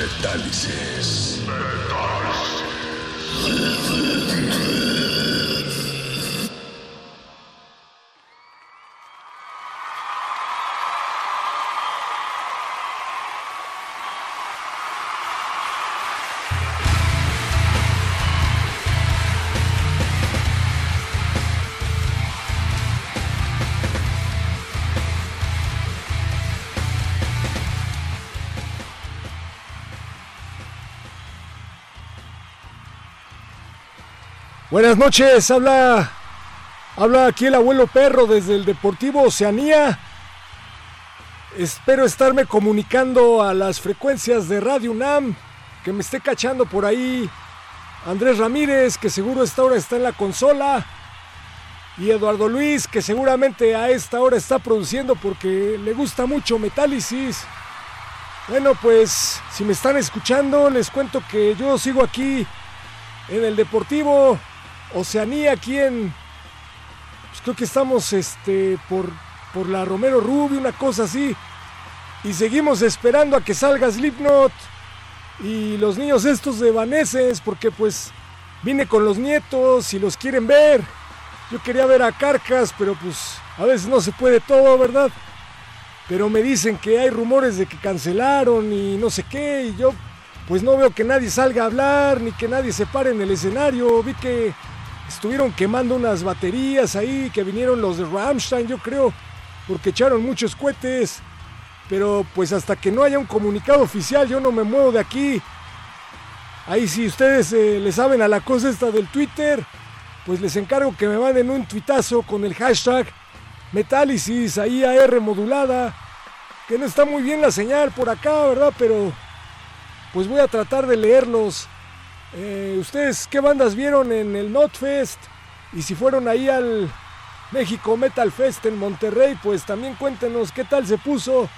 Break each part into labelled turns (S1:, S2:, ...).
S1: Metálisis.
S2: Buenas noches, habla habla aquí el abuelo perro desde el Deportivo Oceanía. Espero estarme comunicando a las frecuencias de Radio UNAM, que me esté cachando por ahí Andrés Ramírez, que seguro a esta hora está en la consola, y Eduardo Luis, que seguramente a esta hora está produciendo porque le gusta mucho Metálisis. Bueno, pues si me están escuchando, les cuento que yo sigo aquí en el Deportivo Oceanía aquí en. Pues creo que estamos este, por, por la Romero Rubio, una cosa así. Y seguimos esperando a que salga Slipknot y los niños estos de Vaneses, porque pues vine con los nietos y los quieren ver. Yo quería ver a Carcas, pero pues a veces no se puede todo, ¿verdad? Pero me dicen que hay rumores de que cancelaron y no sé qué, y yo pues no veo que nadie salga a hablar, ni que nadie se pare en el escenario. Vi que estuvieron quemando unas baterías ahí, que vinieron los de Rammstein, yo creo, porque echaron muchos cohetes. Pero pues hasta que no haya un comunicado oficial, yo no me muevo de aquí. Ahí si ustedes eh, le saben a la cosa esta del Twitter, pues les encargo que me manden un tuitazo con el hashtag Metálisis, ahí AR modulada. Que no está muy bien la señal por acá, ¿verdad? Pero pues voy a tratar de leerlos. Eh, ¿Ustedes qué bandas vieron en el NotFest? Y si fueron ahí al México Metal Fest en Monterrey, pues también cuéntenos qué tal se puso.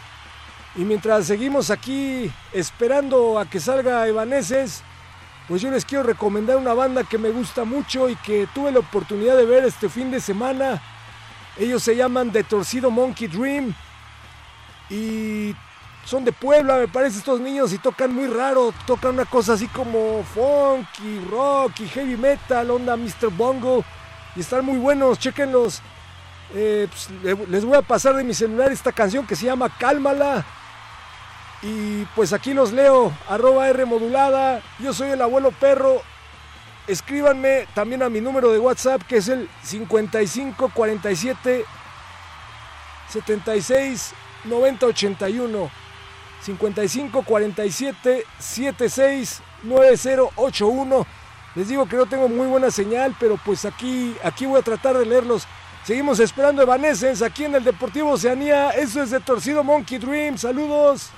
S2: Y mientras seguimos aquí esperando a que salga Evaneses, pues yo les quiero recomendar una banda que me gusta mucho y que tuve la oportunidad de ver este fin de semana. Ellos se llaman The Torcido Monkey Dream. Y son de Puebla, me parece, estos niños y tocan muy raro. Tocan una cosa así como funk y rock y heavy metal, onda Mr. Bongo. Y están muy buenos, chequenlos. Eh, pues, le- les voy a pasar de mi celular esta canción que se llama Cálmala. Y pues aquí los leo, arroba R modulada. Yo soy el abuelo perro. Escríbanme también a mi número de WhatsApp que es el 5547 76 90 81. 55 47 76 9081. Les digo que no tengo muy buena señal, pero pues aquí, aquí voy a tratar de leerlos. Seguimos esperando Evanescence aquí en el Deportivo Oceanía. Eso es de Torcido Monkey Dream. Saludos.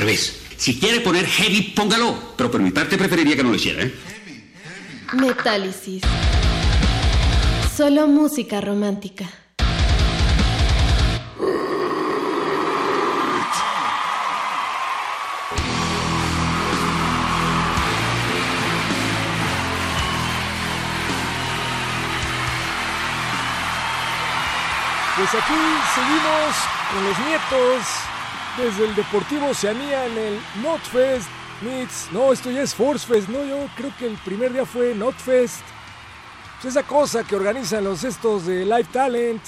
S3: Revés.
S4: Si quiere poner heavy, póngalo. Pero por mi parte preferiría que no lo hiciera, ¿eh?
S5: Metálisis. Solo música romántica.
S2: Pues aquí seguimos con los nietos desde el Deportivo Oceanía en el Notfest Meets. No, esto ya es Forcefest, no, yo creo que el primer día fue Notfest. Pues esa cosa que organizan los estos de Live Talent.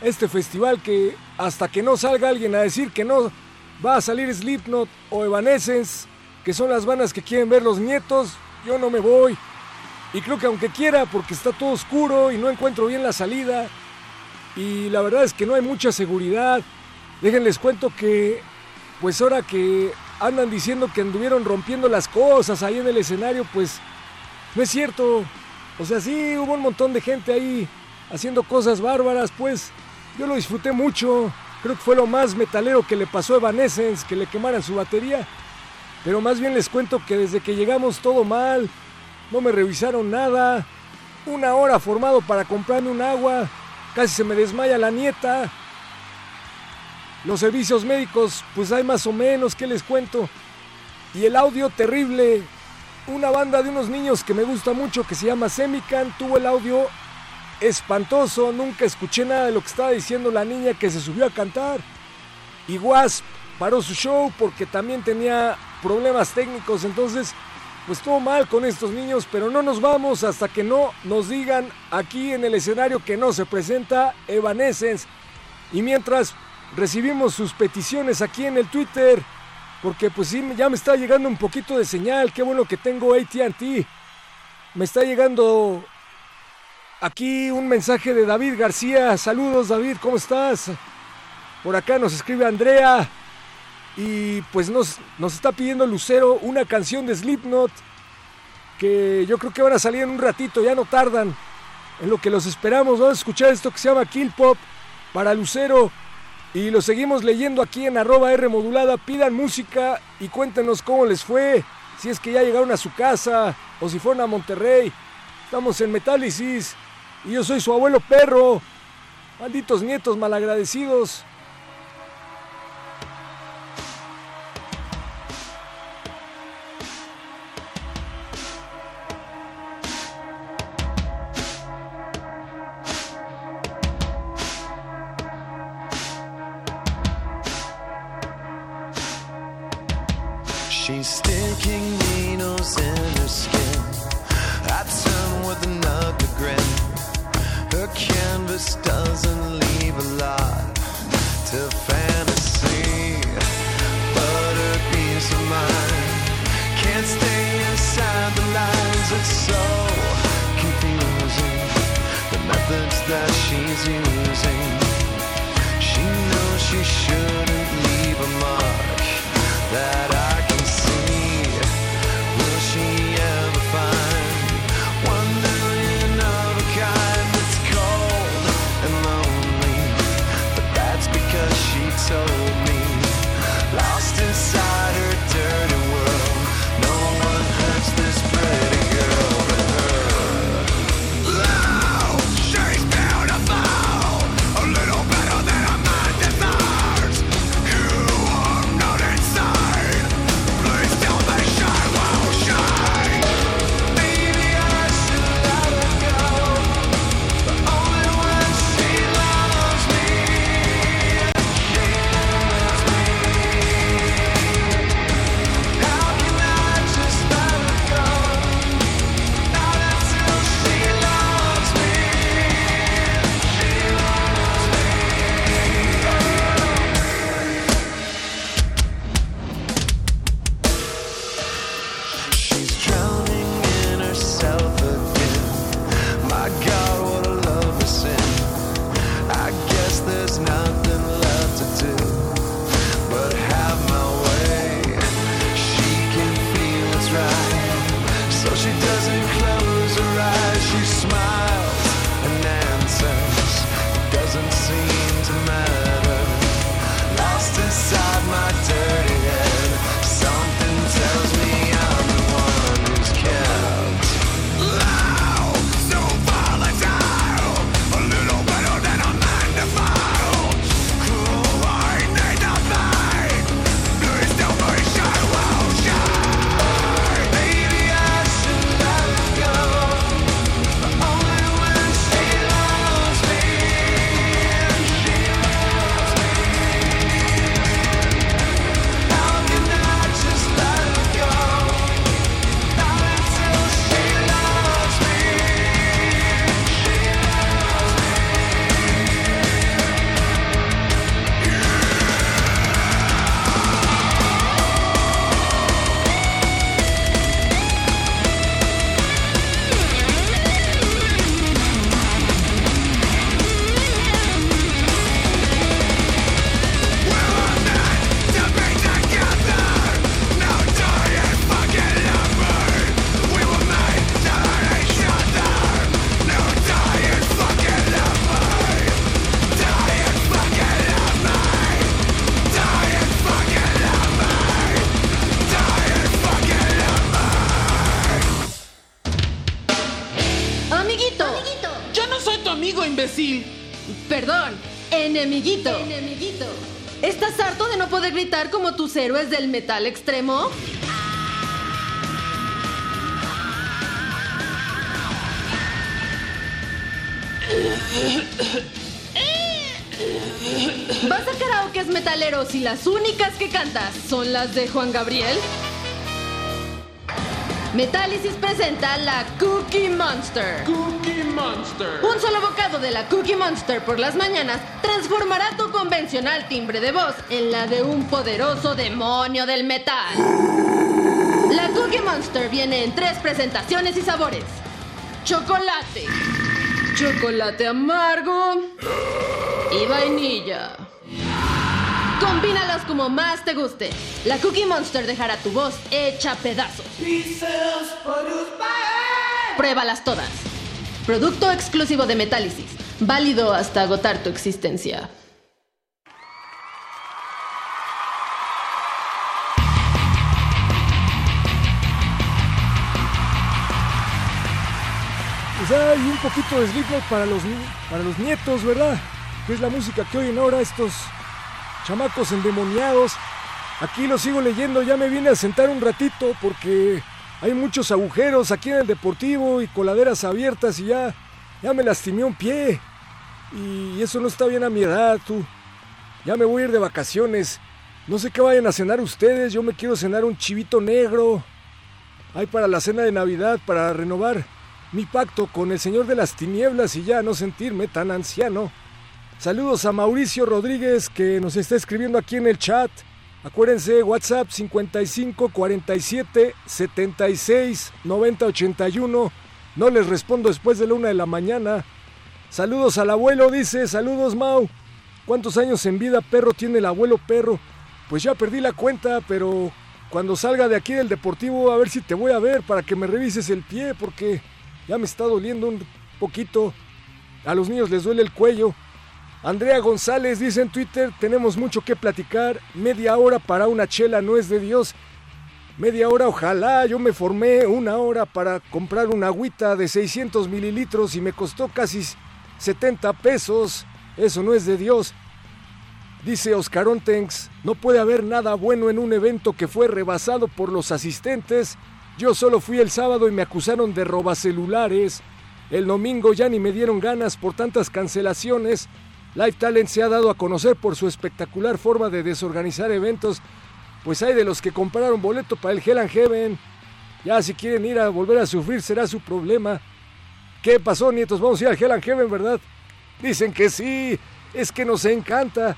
S2: Este festival que hasta que no salga alguien a decir que no va a salir Slipknot o Evanescence, que son las bandas que quieren ver los nietos, yo no me voy. Y creo que aunque quiera, porque está todo oscuro y no encuentro bien la salida, y la verdad es que no hay mucha seguridad. Déjenles cuento que, pues ahora que andan diciendo que anduvieron rompiendo las cosas ahí en el escenario, pues no es cierto. O sea, sí, hubo un montón de gente ahí haciendo cosas bárbaras, pues yo lo disfruté mucho. Creo que fue lo más metalero que le pasó a Evanescence, que le quemaran su batería. Pero más bien les cuento que desde que llegamos todo mal, no me revisaron nada. Una hora formado para comprarme un agua, Casi se me desmaya la nieta. Los servicios médicos, pues hay más o menos, ¿qué les cuento? Y el audio terrible. Una banda de unos niños que me gusta mucho que se llama Semican tuvo el audio espantoso. Nunca escuché nada de lo que estaba diciendo la niña que se subió a cantar. Y Wasp paró su show porque también tenía problemas técnicos. Entonces pues todo mal con estos niños, pero no nos vamos hasta que no nos digan aquí en el escenario que no se presenta Evanescence. Y mientras recibimos sus peticiones aquí en el Twitter, porque pues sí, ya me está llegando un poquito de señal, qué bueno que tengo ATT. Me está llegando aquí un mensaje de David García. Saludos David, ¿cómo estás? Por acá nos escribe Andrea. Y pues nos, nos está pidiendo Lucero una canción de Slipknot que yo creo que van a salir en un ratito, ya no tardan. En lo que los esperamos, vamos a escuchar esto que se llama Kill Pop para Lucero. Y lo seguimos leyendo aquí en arroba R modulada. Pidan música y cuéntenos cómo les fue. si es que ya llegaron a su casa o si fueron a Monterrey. Estamos en Metálisis y yo soy su abuelo perro. Malditos nietos malagradecidos.
S6: She's sticking needles in her skin. I turn with an ugly grin. Her canvas doesn't leave a lot to fantasy. But her peace of mind can't stay inside the lines. It's so confusing. The methods that she's using. She knows she shouldn't leave a mark that I
S5: gritar como tus héroes del metal extremo? ¿Vas a karaokes metaleros y las únicas que cantas son las de Juan Gabriel? Metálisis presenta la Cookie Monster.
S7: Cookie Monster.
S5: Un solo bocado de la Cookie Monster por las mañanas transformará tu convencional timbre de voz en la de un poderoso demonio del metal. La Cookie Monster viene en tres presentaciones y sabores. Chocolate, chocolate amargo y vainilla. Combínalos como más te guste. La Cookie Monster dejará tu voz hecha pedazos. Pruébalas todas. Producto exclusivo de Metálisis. Válido hasta agotar tu existencia.
S2: Hay un poquito de Slipknot para los, para los nietos, ¿verdad? Que es la música que oyen ahora estos chamacos endemoniados. Aquí lo sigo leyendo, ya me vine a sentar un ratito porque hay muchos agujeros aquí en el deportivo y coladeras abiertas y ya, ya me lastimé un pie. Y eso no está bien a mi edad, tú. Ya me voy a ir de vacaciones. No sé qué vayan a cenar ustedes, yo me quiero cenar un chivito negro. Hay para la cena de Navidad, para renovar mi pacto con el Señor de las Tinieblas y ya no sentirme tan anciano. Saludos a Mauricio Rodríguez que nos está escribiendo aquí en el chat. Acuérdense, WhatsApp 55 47 76 90 81. No les respondo después de la una de la mañana. Saludos al abuelo, dice. Saludos, Mau. ¿Cuántos años en vida perro tiene el abuelo perro? Pues ya perdí la cuenta, pero cuando salga de aquí del deportivo a ver si te voy a ver para que me revises el pie porque ya me está doliendo un poquito. A los niños les duele el cuello. Andrea González dice en Twitter, tenemos mucho que platicar, media hora para una chela no es de Dios. Media hora, ojalá, yo me formé una hora para comprar una agüita de 600 mililitros y me costó casi 70 pesos. Eso no es de Dios. Dice Oscar Ontenx, no puede haber nada bueno en un evento que fue rebasado por los asistentes. Yo solo fui el sábado y me acusaron de robacelulares. El domingo ya ni me dieron ganas por tantas cancelaciones. Live Talent se ha dado a conocer por su espectacular forma de desorganizar eventos, pues hay de los que compraron boleto para el Hell and Heaven. Ya si quieren ir a volver a sufrir será su problema. ¿Qué pasó, nietos? Vamos a ir al Hell Heaven, ¿verdad? Dicen que sí, es que nos encanta.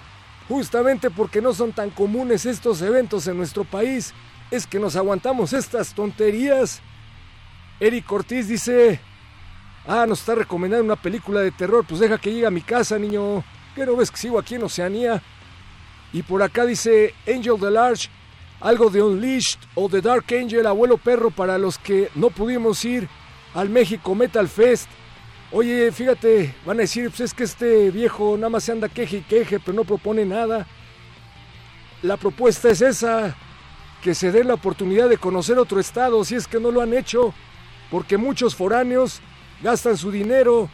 S2: Justamente porque no son tan comunes estos eventos en nuestro país, es que nos aguantamos estas tonterías. Eric Ortiz dice, Ah, nos está recomendando una película de terror. Pues deja que llegue a mi casa, niño. ¿Qué no ves que sigo aquí en Oceanía? Y por acá dice Angel the Large, algo de Unleashed o The Dark Angel, abuelo perro, para los que no pudimos ir al México Metal Fest. Oye, fíjate, van a decir, pues es que este viejo nada más se anda queje y queje, pero no propone nada. La propuesta es esa, que se den la oportunidad de conocer otro estado, si es que no lo han hecho, porque muchos foráneos gastan su dinero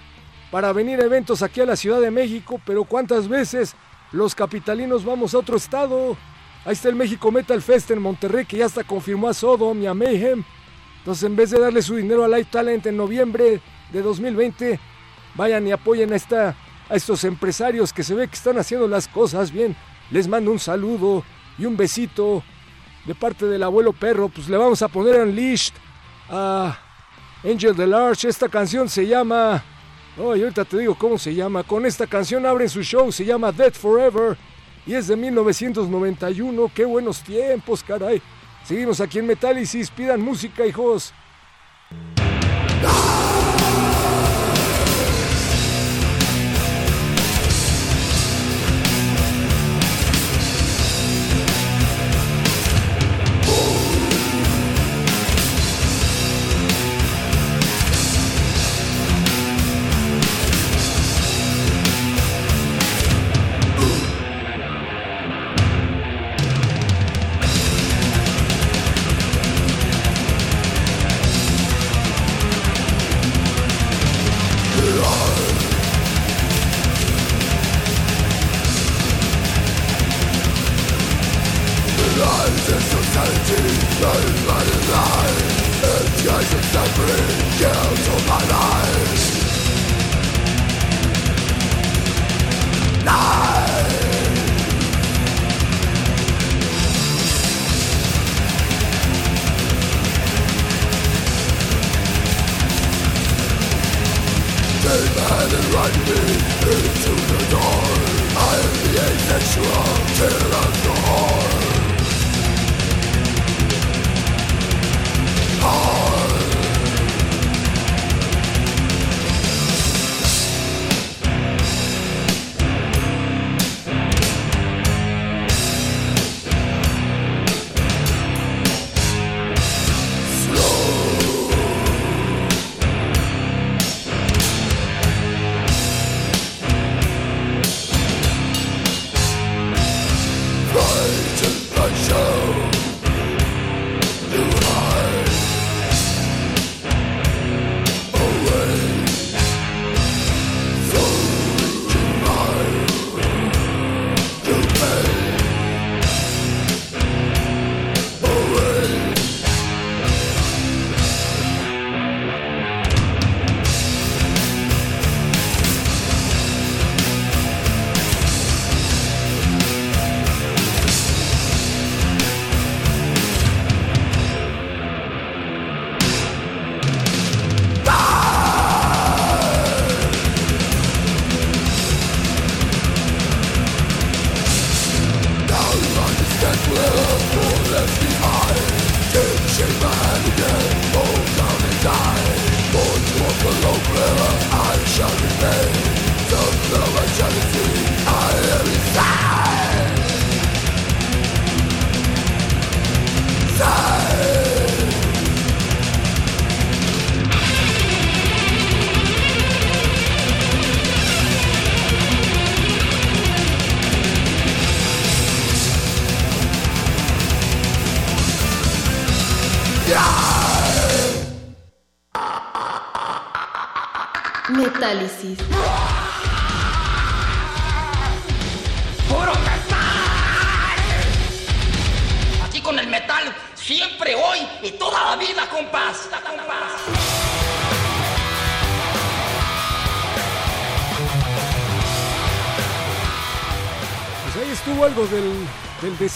S2: para venir a eventos aquí a la Ciudad de México, pero ¿cuántas veces los capitalinos vamos a otro estado? Ahí está el México Metal Fest en Monterrey que ya hasta confirmó a Sodom y a Mayhem. Entonces en vez de darle su dinero a Live Talent en noviembre de 2020, vayan y apoyen a, esta, a estos empresarios que se ve que están haciendo las cosas bien. Les mando un saludo y un besito de parte del abuelo perro. Pues le vamos a poner Unleashed a Angel the Large. Esta canción se llama. Oh, ahorita te digo cómo se llama. Con esta canción abren su show, se llama Dead Forever. Y es de 1991. Qué buenos tiempos, caray. Seguimos aquí en Metálisis. Pidan música, hijos.
S8: Fight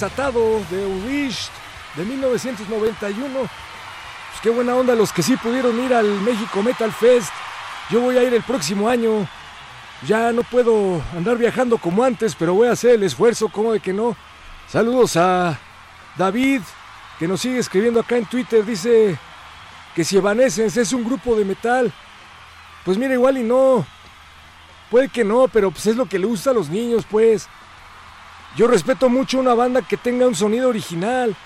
S2: desatado de Unleashed de 1991. Pues qué buena onda los que sí pudieron ir al México Metal Fest. Yo voy a ir el próximo año. Ya no puedo andar viajando como antes, pero voy a hacer el esfuerzo, como de que no. Saludos a David, que nos sigue escribiendo acá en Twitter. Dice que si Evanescence es un grupo de metal. Pues mira, igual y no. Puede que no, pero pues es lo que le gusta a los niños, pues. Yo respeto mucho una banda que tenga un sonido original.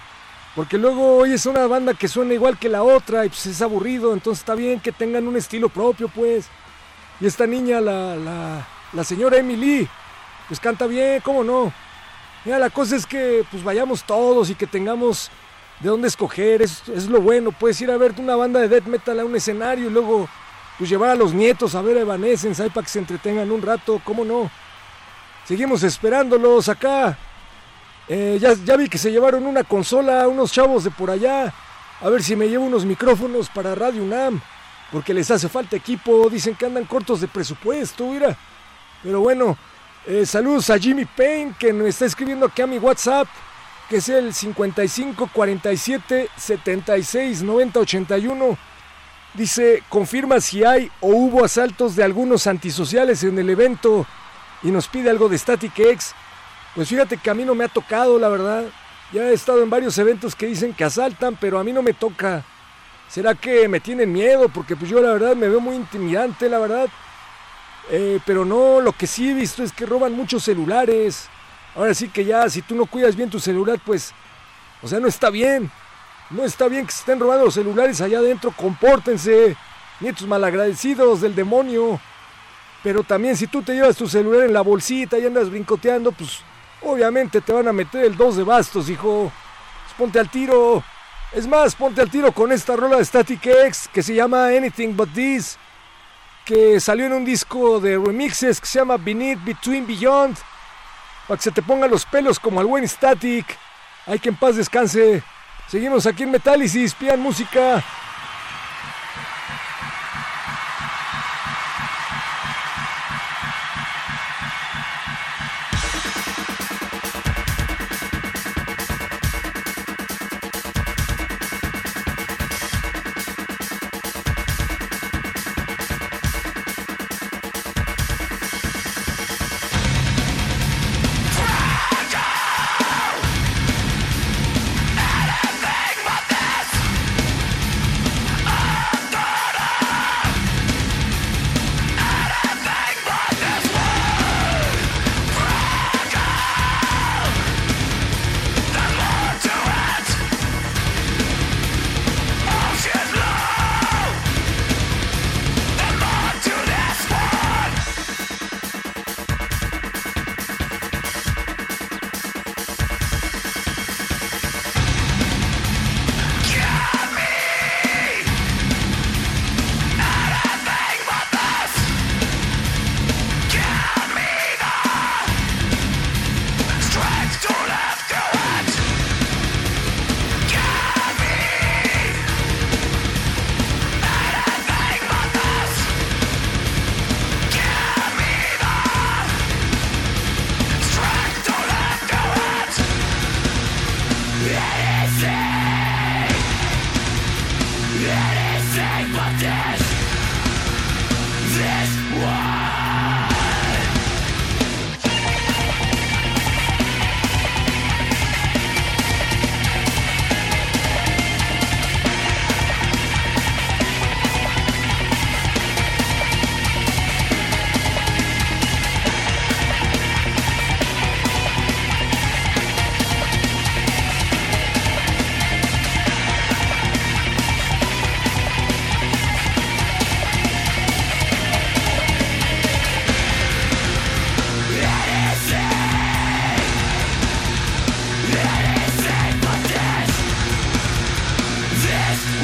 S2: Porque luego oyes una banda que suena igual que la otra y pues es aburrido. Entonces está bien que tengan un estilo propio, pues. Y esta niña, la, la, la señora Emily, pues canta bien, ¿cómo no? Mira, la cosa es que pues vayamos todos y que tengamos de dónde escoger. Es, es lo bueno. Puedes ir a ver una banda de death metal a un escenario y luego pues llevar a los nietos a ver a Evanescence ahí para que se entretengan un rato, ¿cómo no? Seguimos esperándolos acá. Eh, ya, vi que se llevaron una consola, unos chavos de por allá. A ver si me llevo unos micrófonos para Radio UNAM. Porque les hace falta equipo. Dicen que andan cortos de presupuesto, mira. Pero bueno, eh, saludos a Jimmy Payne que me está escribiendo aquí a mi WhatsApp. Que es el 55 47 76 90 81. Dice, confirma si hay o hubo asaltos de algunos antisociales en el evento y nos pide algo de Static X. Pues fíjate que a mí no me ha tocado, la verdad. Ya he estado en varios eventos que dicen que asaltan, pero a mí no me toca. ¿Será que me tienen miedo? Porque pues yo la verdad me veo muy intimidante, la verdad. Eh, pero no, lo que sí he visto es que roban muchos celulares. Ahora sí que ya, si tú no cuidas bien tu celular, pues, o sea, no está bien. No está bien que se estén robando los celulares allá adentro, compórtense. Nietos malagradecidos del demonio. Pero también si tú te llevas tu celular en la bolsita y andas brincoteando, pues obviamente te van a meter el 2 de bastos, hijo. Pues ponte al tiro. Es más, ponte al tiro con esta rola de Static X que se llama Anything But This. Que salió en un disco de remixes que se llama Beneath, Between, Beyond. Para que se te pongan los pelos como al buen Static. Hay que en paz descanse. Seguimos aquí en Metálisis, pian música.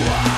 S2: Why?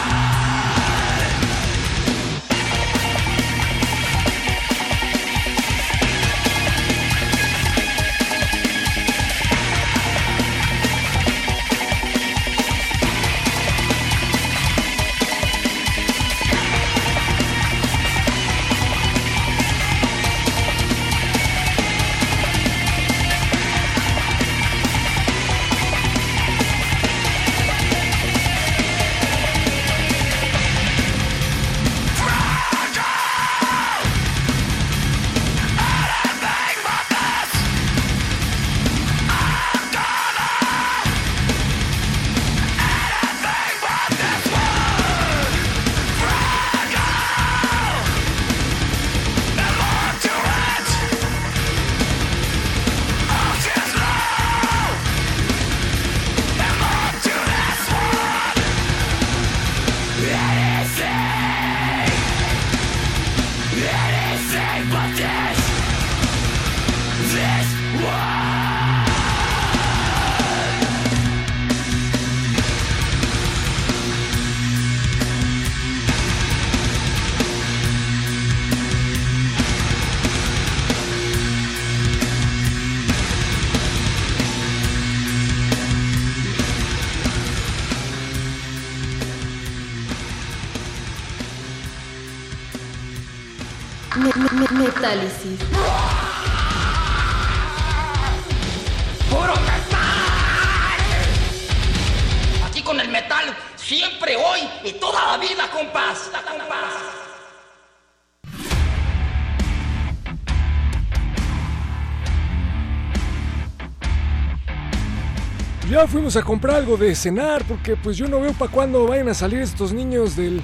S2: Fuimos a comprar algo de cenar porque pues yo no veo para cuándo vayan a salir estos niños del,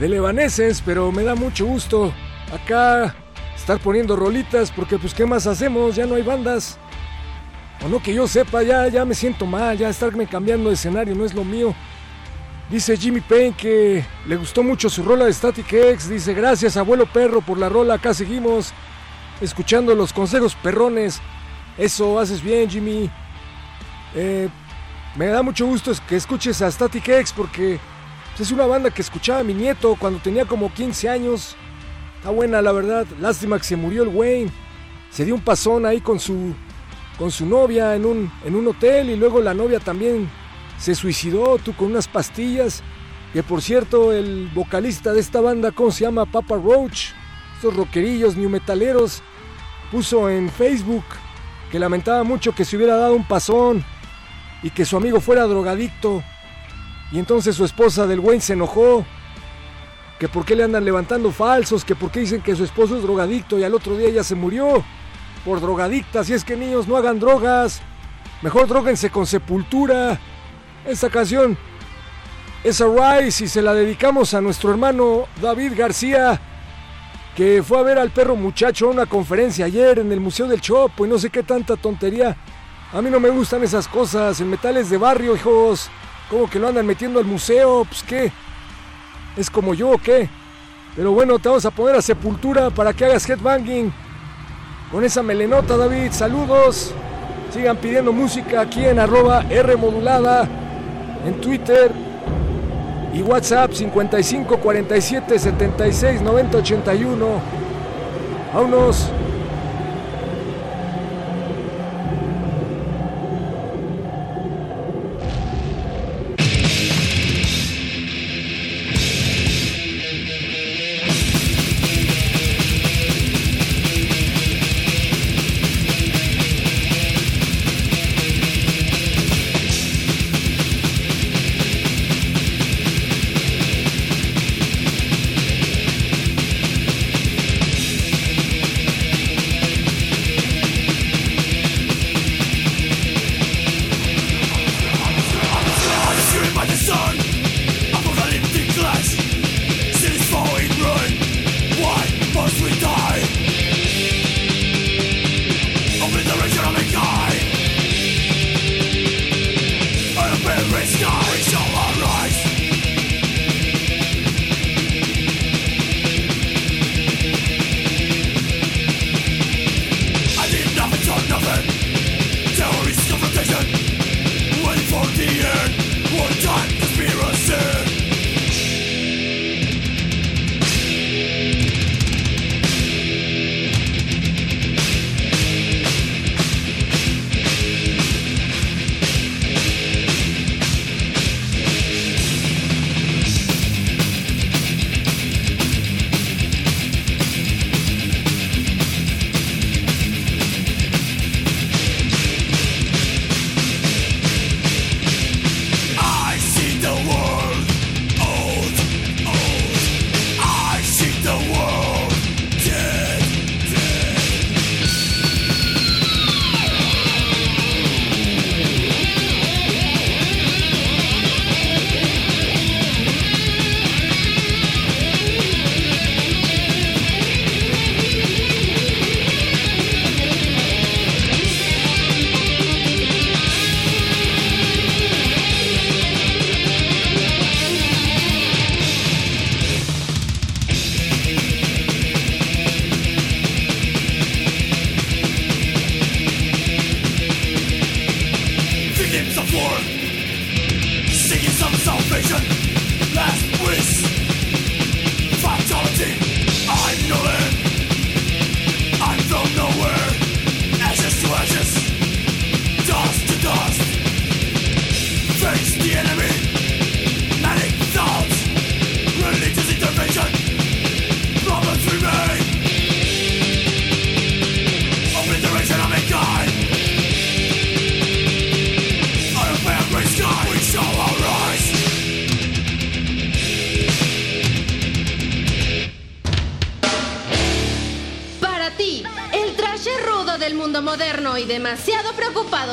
S2: del Evanescence, pero me da mucho gusto acá estar poniendo rolitas porque pues qué más hacemos, ya no hay bandas. O no que yo sepa, ya, ya me siento mal, ya estarme cambiando de escenario no es lo mío. Dice Jimmy Payne que le gustó mucho su rola de Static X. Dice, gracias abuelo perro por la rola, acá seguimos escuchando los consejos perrones. Eso, haces bien Jimmy. Eh, me da mucho gusto que escuches a Static X porque es una banda que escuchaba mi nieto cuando tenía como 15 años. Está buena, la verdad. Lástima que se murió el Wayne. Se dio un pasón ahí con su, con su novia en un, en un hotel y luego la novia también se suicidó, tú con unas pastillas. Que por cierto, el vocalista de esta banda, ¿cómo se llama? Papa Roach. Estos rockerillos new metaleros. Puso en Facebook que lamentaba mucho que se hubiera dado un pasón y que su amigo fuera drogadicto. Y entonces su esposa del Wayne se enojó que por qué le andan levantando falsos, que por qué dicen que su esposo es drogadicto y al otro día ella se murió por drogadicta. Si es que niños no hagan drogas, mejor droguense con sepultura. Esta canción es Rise y se la dedicamos a nuestro hermano David García, que fue a ver al perro muchacho a una conferencia ayer en el Museo del Chopo y no sé qué tanta tontería. A mí no me gustan esas cosas, en metales de barrio, hijos. Como que lo andan metiendo al museo, pues qué. ¿Es como yo qué? Pero bueno, te vamos a poner a sepultura para que hagas headbanging. Con esa melenota, David. Saludos. Sigan pidiendo música aquí en arroba R modulada. En Twitter. Y WhatsApp 55 47 76 90 81. Vámonos.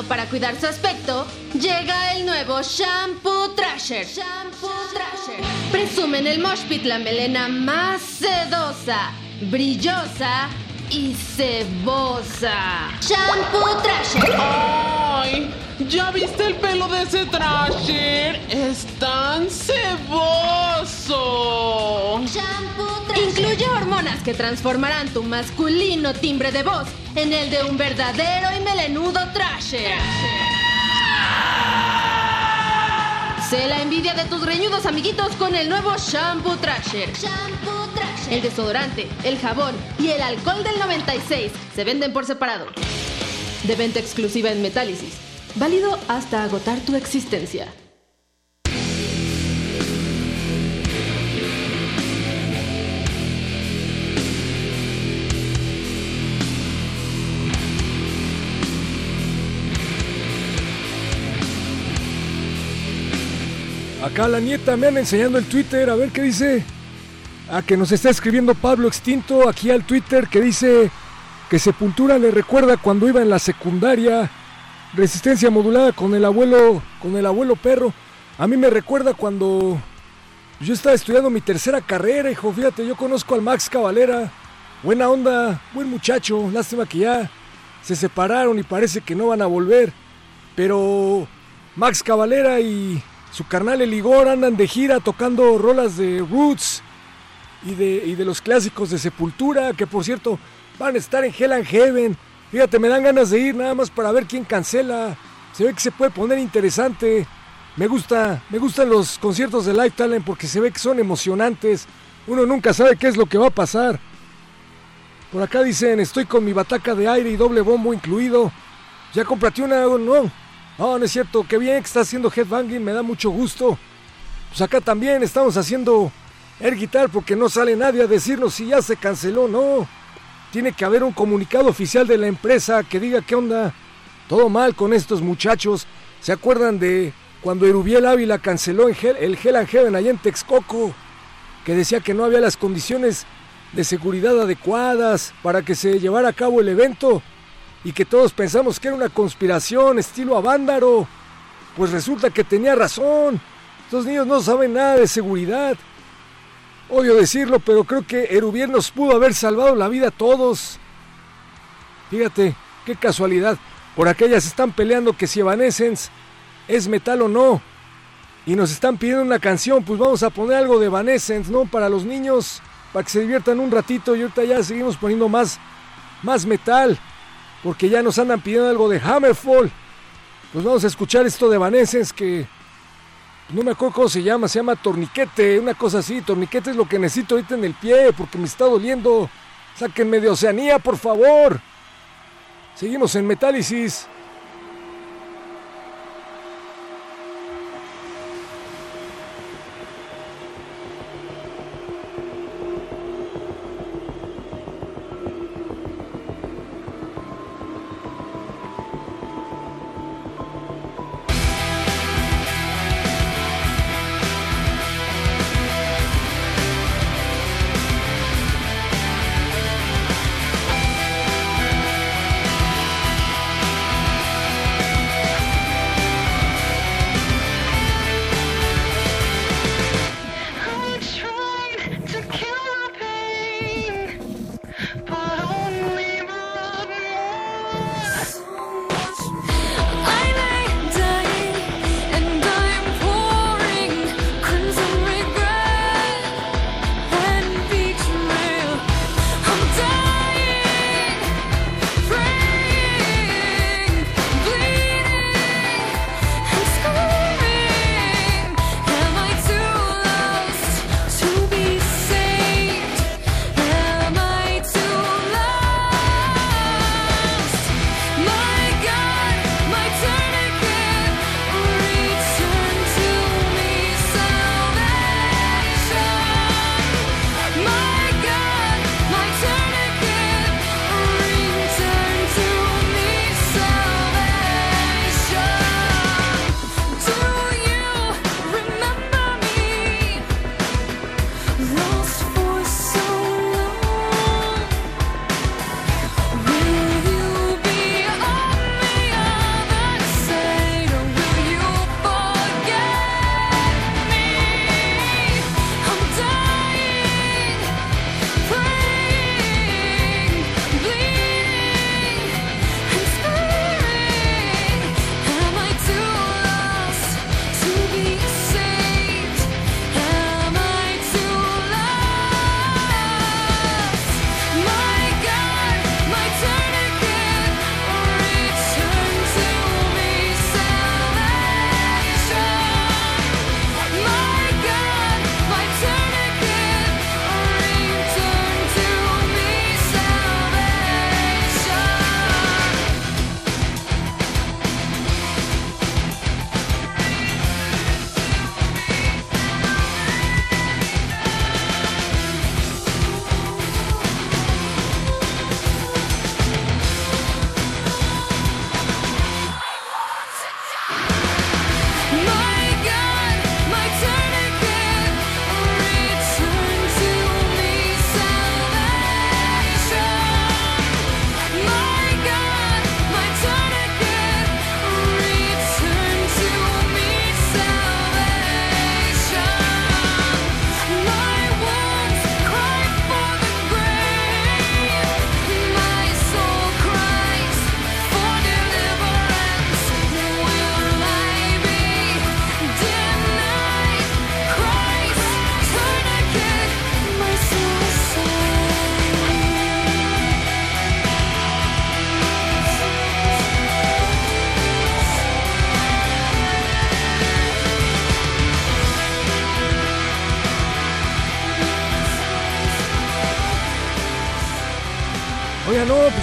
S5: Para cuidar su aspecto, llega el nuevo Shampoo Trasher. Shampoo Trasher. Presumen el Mosh Pit la melena más sedosa, brillosa y cebosa. Shampoo Trasher.
S7: ¡Ay! ¿Ya viste el pelo de ese Trasher? Es tan ceboso.
S5: Shampoo Trasher. Incluye hormonas que transformarán tu masculino timbre de voz en el de un verdadero y melenudo Trasher. Sé la envidia de tus reñudos amiguitos con el nuevo Shampoo Trasher. Shampoo Trasher. El desodorante, el jabón y el alcohol del 96 se venden por separado. De venta exclusiva en Metálisis. Válido hasta agotar tu existencia.
S2: Acá la nieta me anda enseñando el Twitter, a ver qué dice. A que nos está escribiendo Pablo Extinto aquí al Twitter que dice que Sepultura le recuerda cuando iba en la secundaria. Resistencia modulada con el abuelo, con el abuelo perro. A mí me recuerda cuando yo estaba estudiando mi tercera carrera, hijo. Fíjate, yo conozco al Max Cavalera. Buena onda, buen muchacho. Lástima que ya se separaron y parece que no van a volver. Pero Max Cavalera y su carnal El Igor andan de gira tocando rolas de Roots y de, y de los clásicos de Sepultura, que por cierto van a estar en Hell and Heaven. Fíjate, me dan ganas de ir nada más para ver quién cancela. Se ve que se puede poner interesante. Me gusta, me gustan los conciertos de Live Talent porque se ve que son emocionantes. Uno nunca sabe qué es lo que va a pasar. Por acá dicen, estoy con mi bataca de aire y doble bombo incluido. Ya compraste una, no. No, no es cierto, qué bien que está haciendo headbanging, me da mucho gusto. Pues acá también estamos haciendo air guitar porque no sale nadie a decirnos si ya se canceló, no. Tiene que haber un comunicado oficial de la empresa que diga qué onda. Todo mal con estos muchachos. ¿Se acuerdan de cuando Erubiel Ávila canceló el Hell and Heaven allá en Texcoco? Que decía que no había las condiciones de seguridad adecuadas para que se llevara a cabo el evento y que todos pensamos que era una conspiración estilo Avándaro. Pues resulta que tenía razón. Estos niños no saben nada de seguridad. Odio decirlo, pero creo que Erubiel nos pudo haber salvado la vida a todos. Fíjate, qué casualidad. Por aquellas están peleando que si Evanescence es metal o no. Y nos están pidiendo una canción, pues vamos a poner algo de Evanescence, ¿no? Para los niños, para que se diviertan un ratito. Y ahorita ya seguimos poniendo más, más metal. Porque ya nos andan pidiendo algo de Hammerfall. Pues vamos a escuchar esto de Evanescence que no me acuerdo cómo se llama, se llama torniquete, una cosa así. Torniquete es lo que necesito ahorita en el pie porque me está doliendo. Sáquenme de Oceanía, por favor. Seguimos en Metálisis.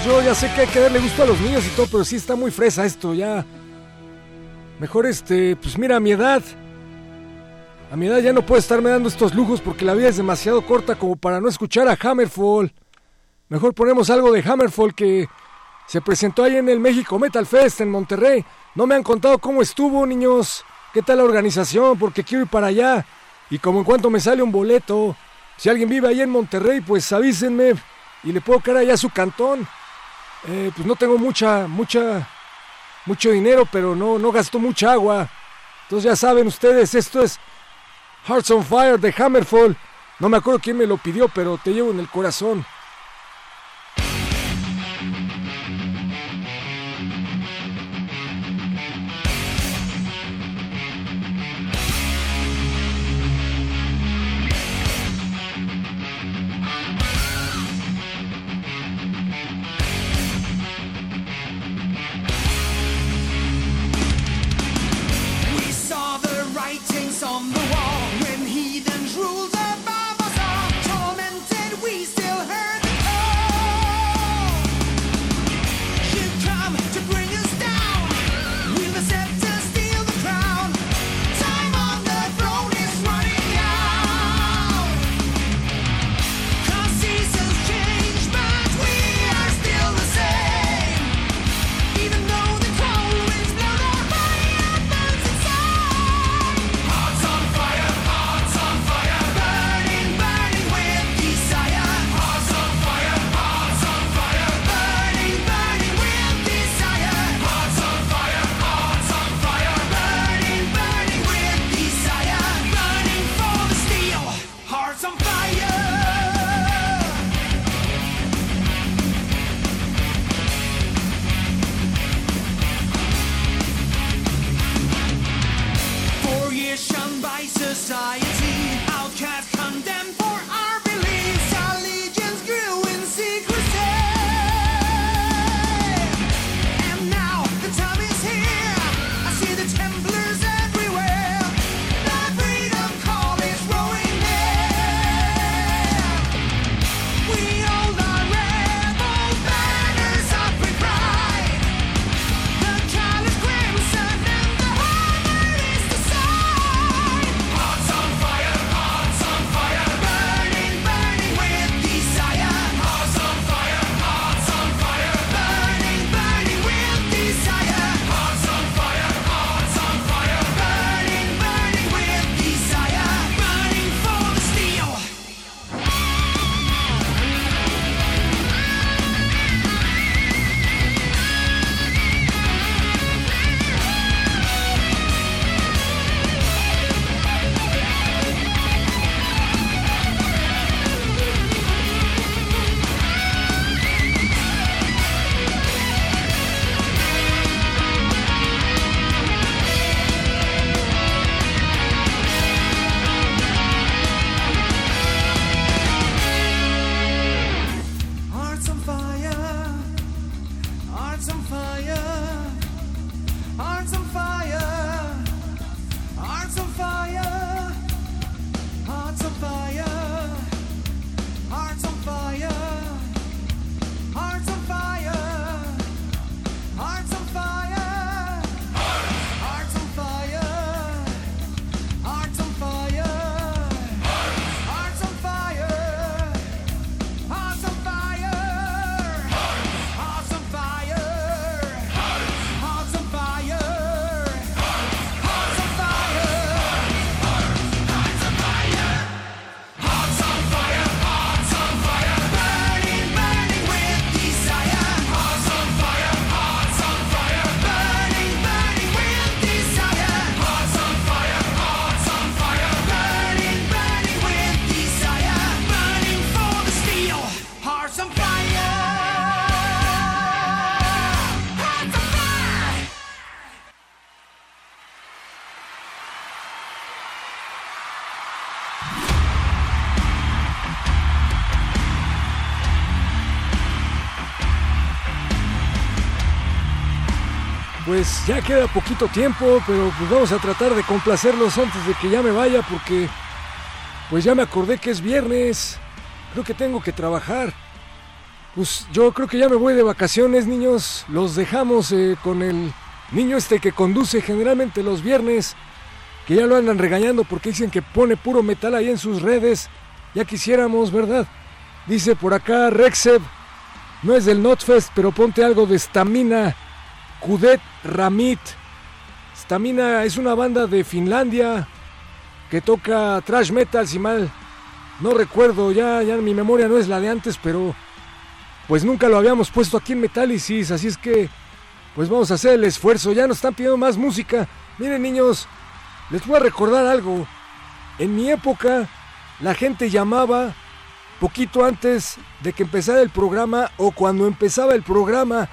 S9: Pues yo ya sé que hay que darle gusto a los niños y todo, pero sí está muy fresa esto, ya. Mejor este, pues mira, a mi edad. A mi edad ya no puedo estarme dando estos lujos porque la vida es demasiado corta como para no escuchar a Hammerfall. Mejor ponemos algo de Hammerfall que se presentó ahí en el México Metal Fest en Monterrey. No me han contado cómo estuvo, niños. ¿Qué tal la organización? Porque quiero ir para allá. Y como en cuanto me sale un boleto, si alguien vive ahí en Monterrey, pues avísenme y le puedo caer allá a su cantón. Eh, pues no tengo mucha, mucha, mucho dinero, pero no, no gastó mucha agua. Entonces ya saben ustedes, esto es Hearts on Fire de Hammerfall. No me acuerdo quién me lo pidió, pero te llevo en el corazón. Pues, ya queda poquito tiempo, pero pues, vamos a tratar de complacerlos antes de que ya me vaya porque pues ya me acordé que es viernes. Creo que tengo que trabajar.
S2: Pues yo creo que ya me voy de vacaciones, niños. Los dejamos eh, con el niño este que conduce generalmente los viernes, que ya lo andan regañando porque dicen que pone puro metal ahí en sus redes. Ya quisiéramos, ¿verdad? Dice por acá Rexeb, no es del Notfest, pero ponte algo de estamina Kudet Ramit. Stamina es una banda de Finlandia que toca thrash metal, si mal no recuerdo, ya, ya mi memoria no es la de antes, pero pues nunca lo habíamos puesto aquí en Metálisis, así es que pues vamos a hacer el esfuerzo, ya nos están pidiendo más música. Miren niños, les voy a recordar algo. En mi época la gente llamaba poquito antes de que empezara el programa o cuando empezaba el programa.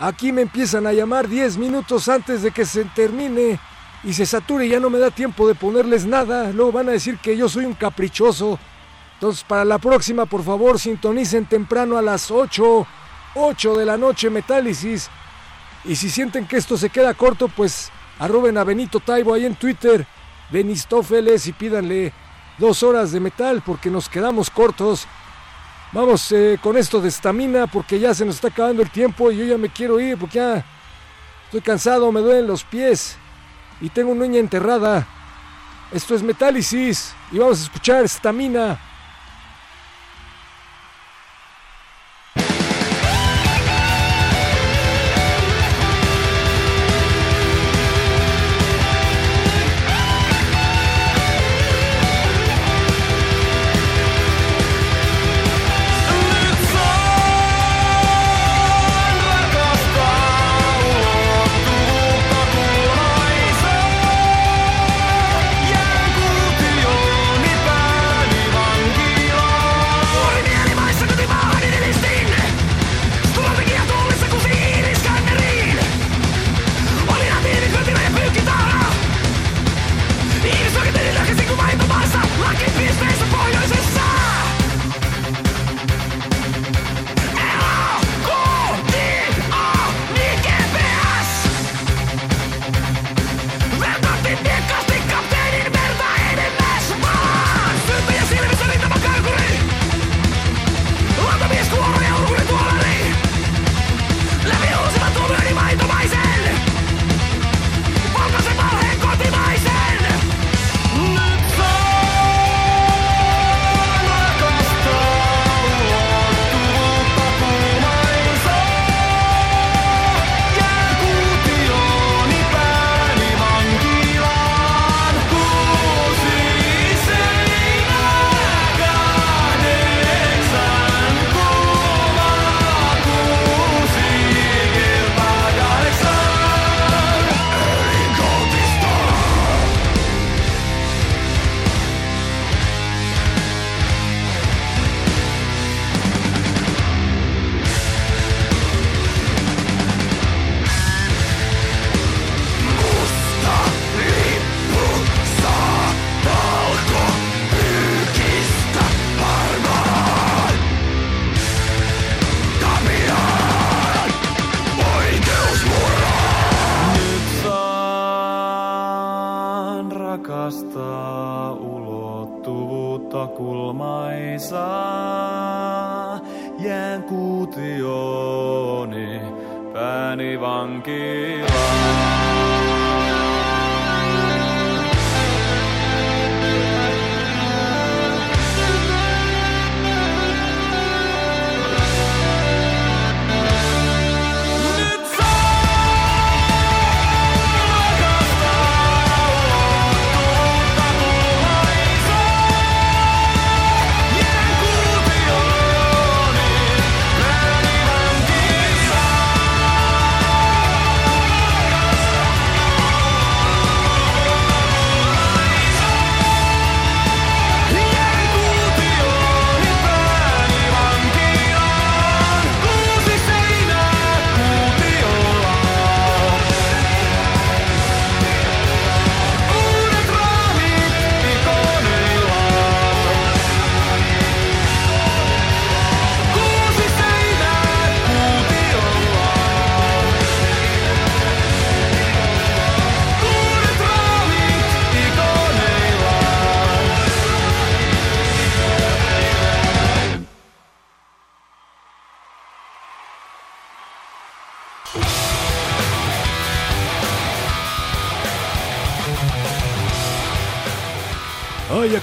S2: Aquí me empiezan a llamar 10 minutos antes de que se termine y se sature y ya no me da tiempo de ponerles nada. Luego van a decir que yo soy un caprichoso. Entonces para la próxima, por favor, sintonicen temprano a las 8, 8 de la noche Metálisis. Y si sienten que esto se queda corto, pues arroben a Benito Taibo ahí en Twitter, Benistófeles y pídanle dos horas de metal porque nos quedamos cortos. Vamos eh, con esto de estamina porque ya se nos está acabando el tiempo y yo ya me quiero ir porque ya estoy cansado, me duelen los pies y tengo una uña enterrada. Esto es Metálisis y vamos a escuchar estamina.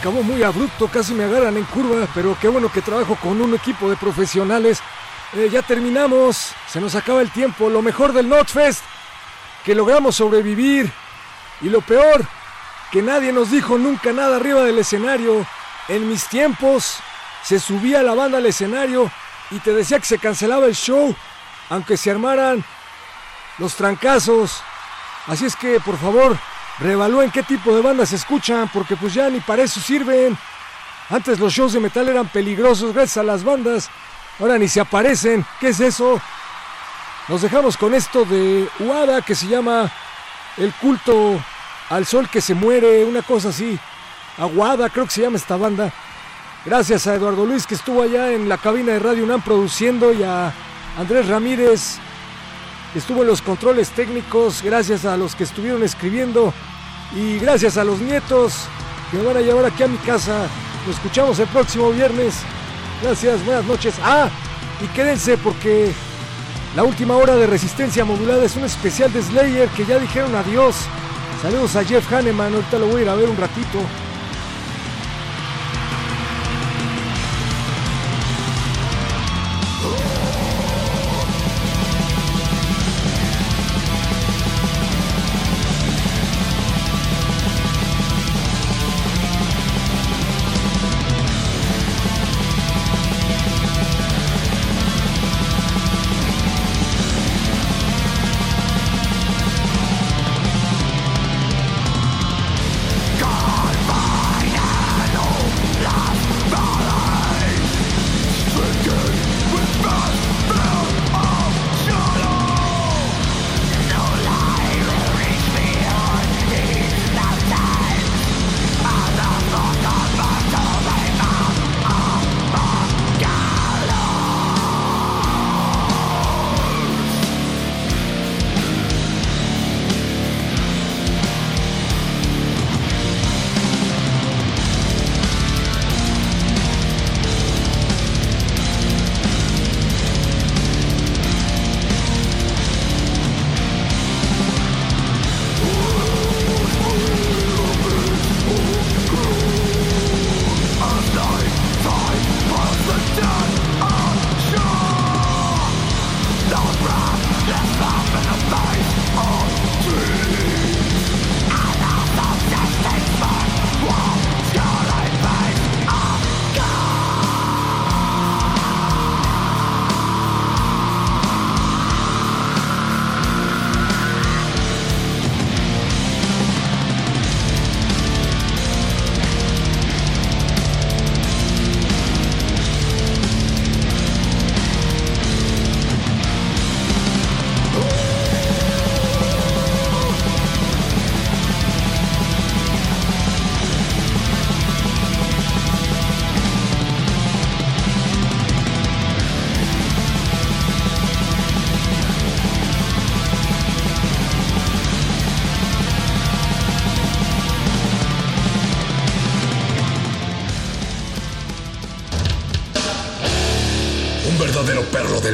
S2: Acabó muy abrupto, casi me agarran en curva, pero qué bueno que trabajo con un equipo de profesionales. Eh, ya terminamos, se nos acaba el tiempo. Lo mejor del Notfest, que logramos sobrevivir. Y lo peor, que nadie nos dijo nunca nada arriba del escenario. En mis tiempos, se subía la banda al escenario y te decía que se cancelaba el show, aunque se armaran los trancazos. Así es que, por favor, reevalúen qué tipo de bandas escuchan, porque pues ya ni para eso sirven. Antes los shows de metal eran peligrosos gracias a las bandas, ahora ni se aparecen. ¿Qué es eso? Nos dejamos con esto de Uada que se llama El culto al sol que se muere, una cosa así. Aguada, creo que se llama esta banda. Gracias a Eduardo Luis que estuvo allá en la cabina de Radio UNAM produciendo y a Andrés Ramírez estuvo en los controles técnicos. Gracias a los que estuvieron escribiendo y gracias a los nietos que me van a llevar aquí a mi casa. Nos escuchamos el próximo viernes. Gracias, buenas noches. Ah, y quédense porque la última hora de resistencia modulada es un especial de Slayer que ya dijeron adiós. Saludos a Jeff Hanneman, ahorita lo voy a ir a ver un ratito.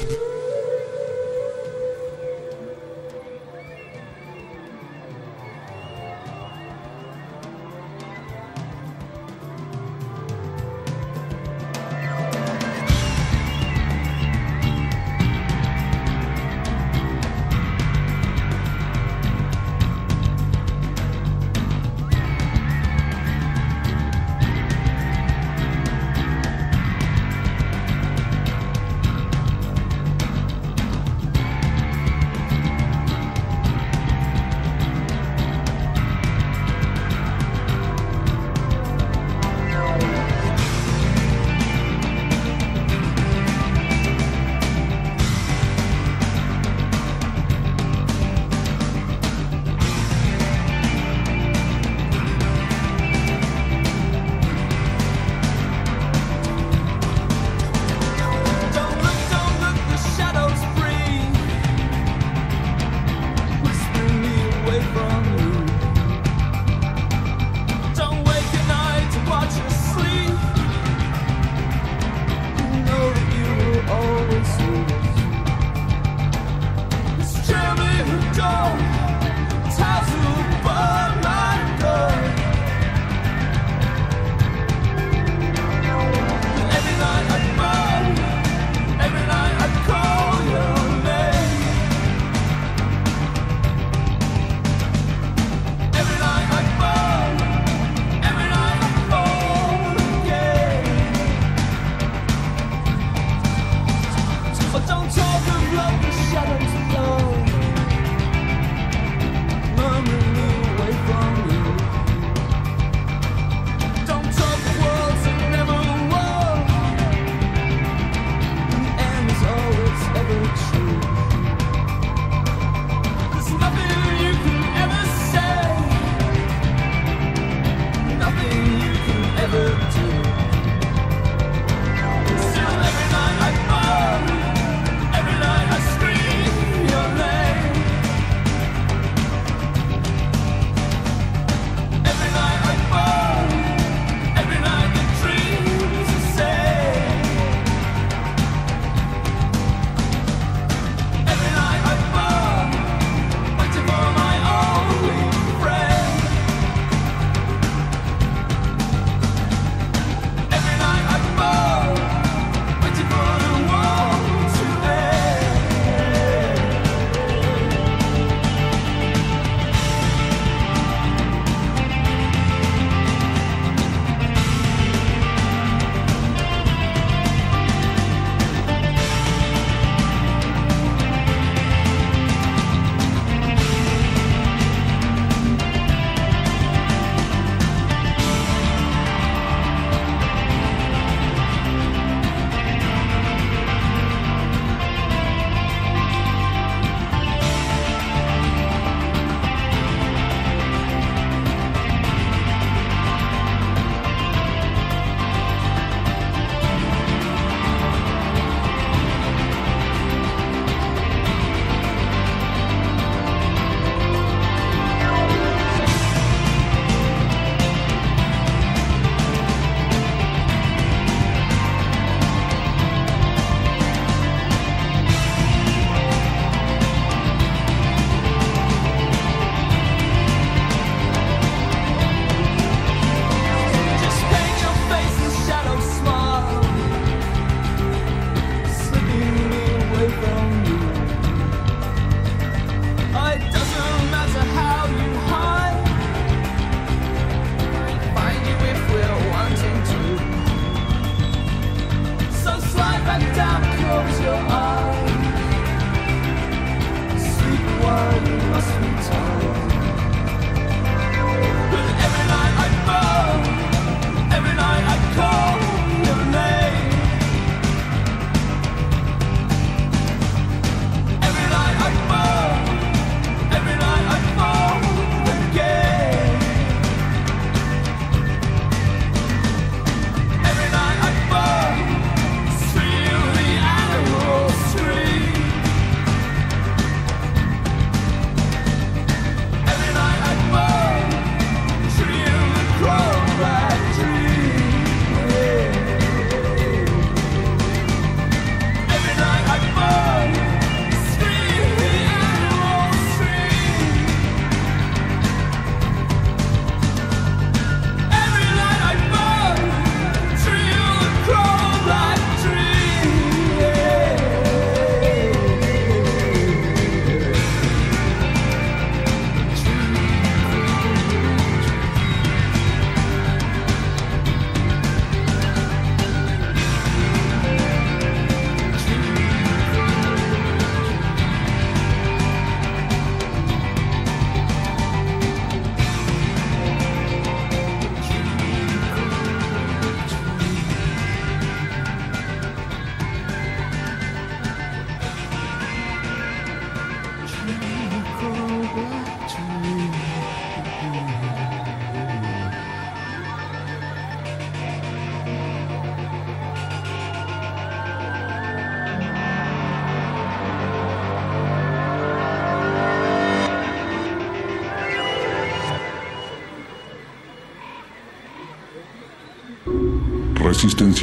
S10: you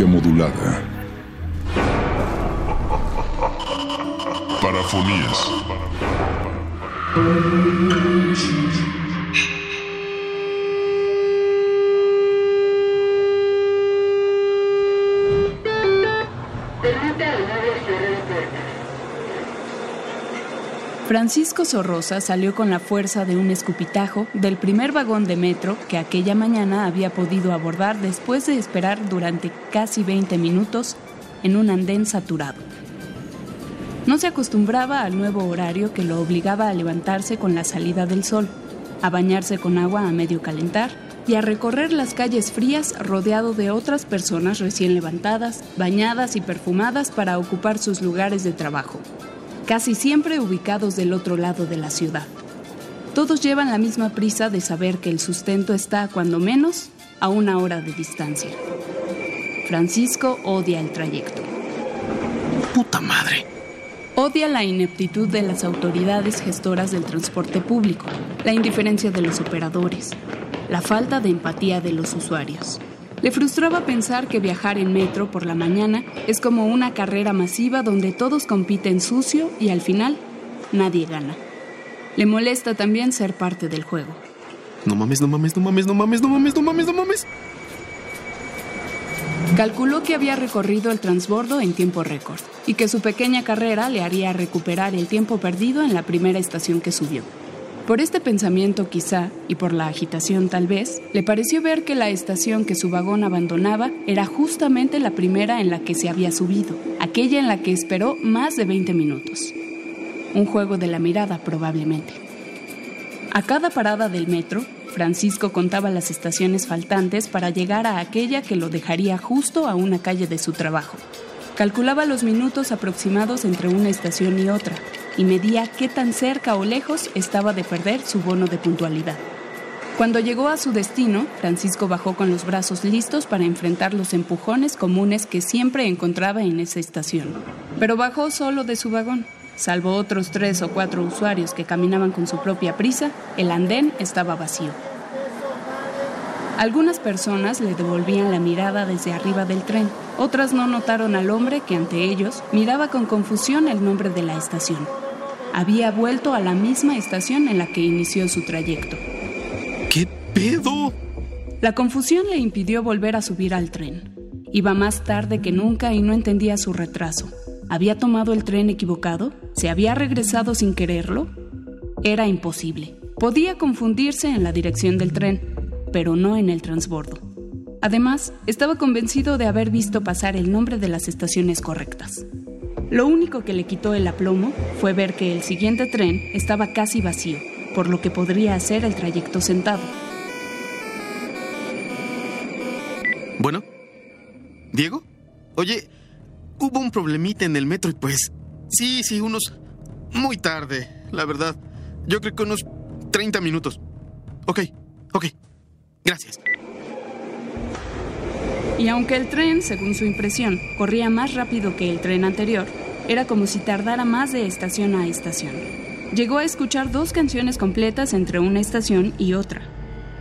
S10: modulada.
S11: Francisco Sorrosa salió con la fuerza de un escupitajo del primer vagón de metro que aquella mañana había podido abordar después de esperar durante casi 20 minutos en un andén saturado. No se acostumbraba al nuevo horario que lo obligaba a levantarse con la salida del sol, a bañarse con agua a medio calentar y a recorrer las calles frías rodeado de otras personas recién levantadas, bañadas y perfumadas para ocupar sus lugares de trabajo casi siempre ubicados del otro lado de la ciudad. Todos llevan la misma prisa de saber que el sustento está, cuando menos, a una hora de distancia. Francisco odia el trayecto.
S12: ¡Puta madre!
S11: Odia la ineptitud de las autoridades gestoras del transporte público, la indiferencia de los operadores, la falta de empatía de los usuarios. Le frustraba pensar que viajar en metro por la mañana es como una carrera masiva donde todos compiten sucio y al final nadie gana. Le molesta también ser parte del juego.
S12: No mames, no mames, no mames, no mames, no mames, no mames, no mames.
S11: Calculó que había recorrido el transbordo en tiempo récord y que su pequeña carrera le haría recuperar el tiempo perdido en la primera estación que subió. Por este pensamiento quizá, y por la agitación tal vez, le pareció ver que la estación que su vagón abandonaba era justamente la primera en la que se había subido, aquella en la que esperó más de 20 minutos. Un juego de la mirada probablemente. A cada parada del metro, Francisco contaba las estaciones faltantes para llegar a aquella que lo dejaría justo a una calle de su trabajo. Calculaba los minutos aproximados entre una estación y otra, y medía qué tan cerca o lejos estaba de perder su bono de puntualidad. Cuando llegó a su destino, Francisco bajó con los brazos listos para enfrentar los empujones comunes que siempre encontraba en esa estación. Pero bajó solo de su vagón. Salvo otros tres o cuatro usuarios que caminaban con su propia prisa, el andén estaba vacío. Algunas personas le devolvían la mirada desde arriba del tren, otras no notaron al hombre que ante ellos miraba con confusión el nombre de la estación había vuelto a la misma estación en la que inició su trayecto.
S12: ¿Qué pedo?
S11: La confusión le impidió volver a subir al tren. Iba más tarde que nunca y no entendía su retraso. ¿Había tomado el tren equivocado? ¿Se había regresado sin quererlo? Era imposible. Podía confundirse en la dirección del tren, pero no en el transbordo. Además, estaba convencido de haber visto pasar el nombre de las estaciones correctas. Lo único que le quitó el aplomo fue ver que el siguiente tren estaba casi vacío, por lo que podría hacer el trayecto sentado.
S12: Bueno, ¿Diego? Oye, hubo un problemita en el metro y pues... Sí, sí, unos... Muy tarde, la verdad. Yo creo que unos 30 minutos. Ok, ok. Gracias.
S11: Y aunque el tren, según su impresión, corría más rápido que el tren anterior, era como si tardara más de estación a estación. Llegó a escuchar dos canciones completas entre una estación y otra.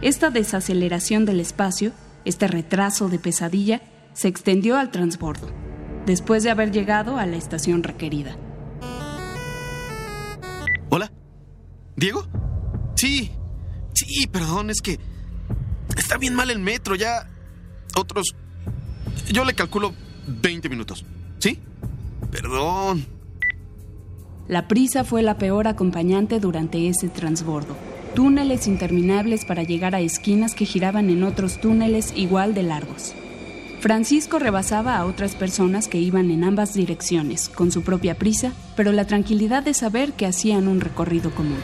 S11: Esta desaceleración del espacio, este retraso de pesadilla, se extendió al transbordo, después de haber llegado a la estación requerida.
S12: Hola. ¿Diego? Sí. Sí, perdón, es que... Está bien mal el metro, ya... Otros yo le calculo 20 minutos. ¿Sí? Perdón.
S11: La prisa fue la peor acompañante durante ese transbordo. Túneles interminables para llegar a esquinas que giraban en otros túneles igual de largos. Francisco rebasaba a otras personas que iban en ambas direcciones, con su propia prisa, pero la tranquilidad de saber que hacían un recorrido común.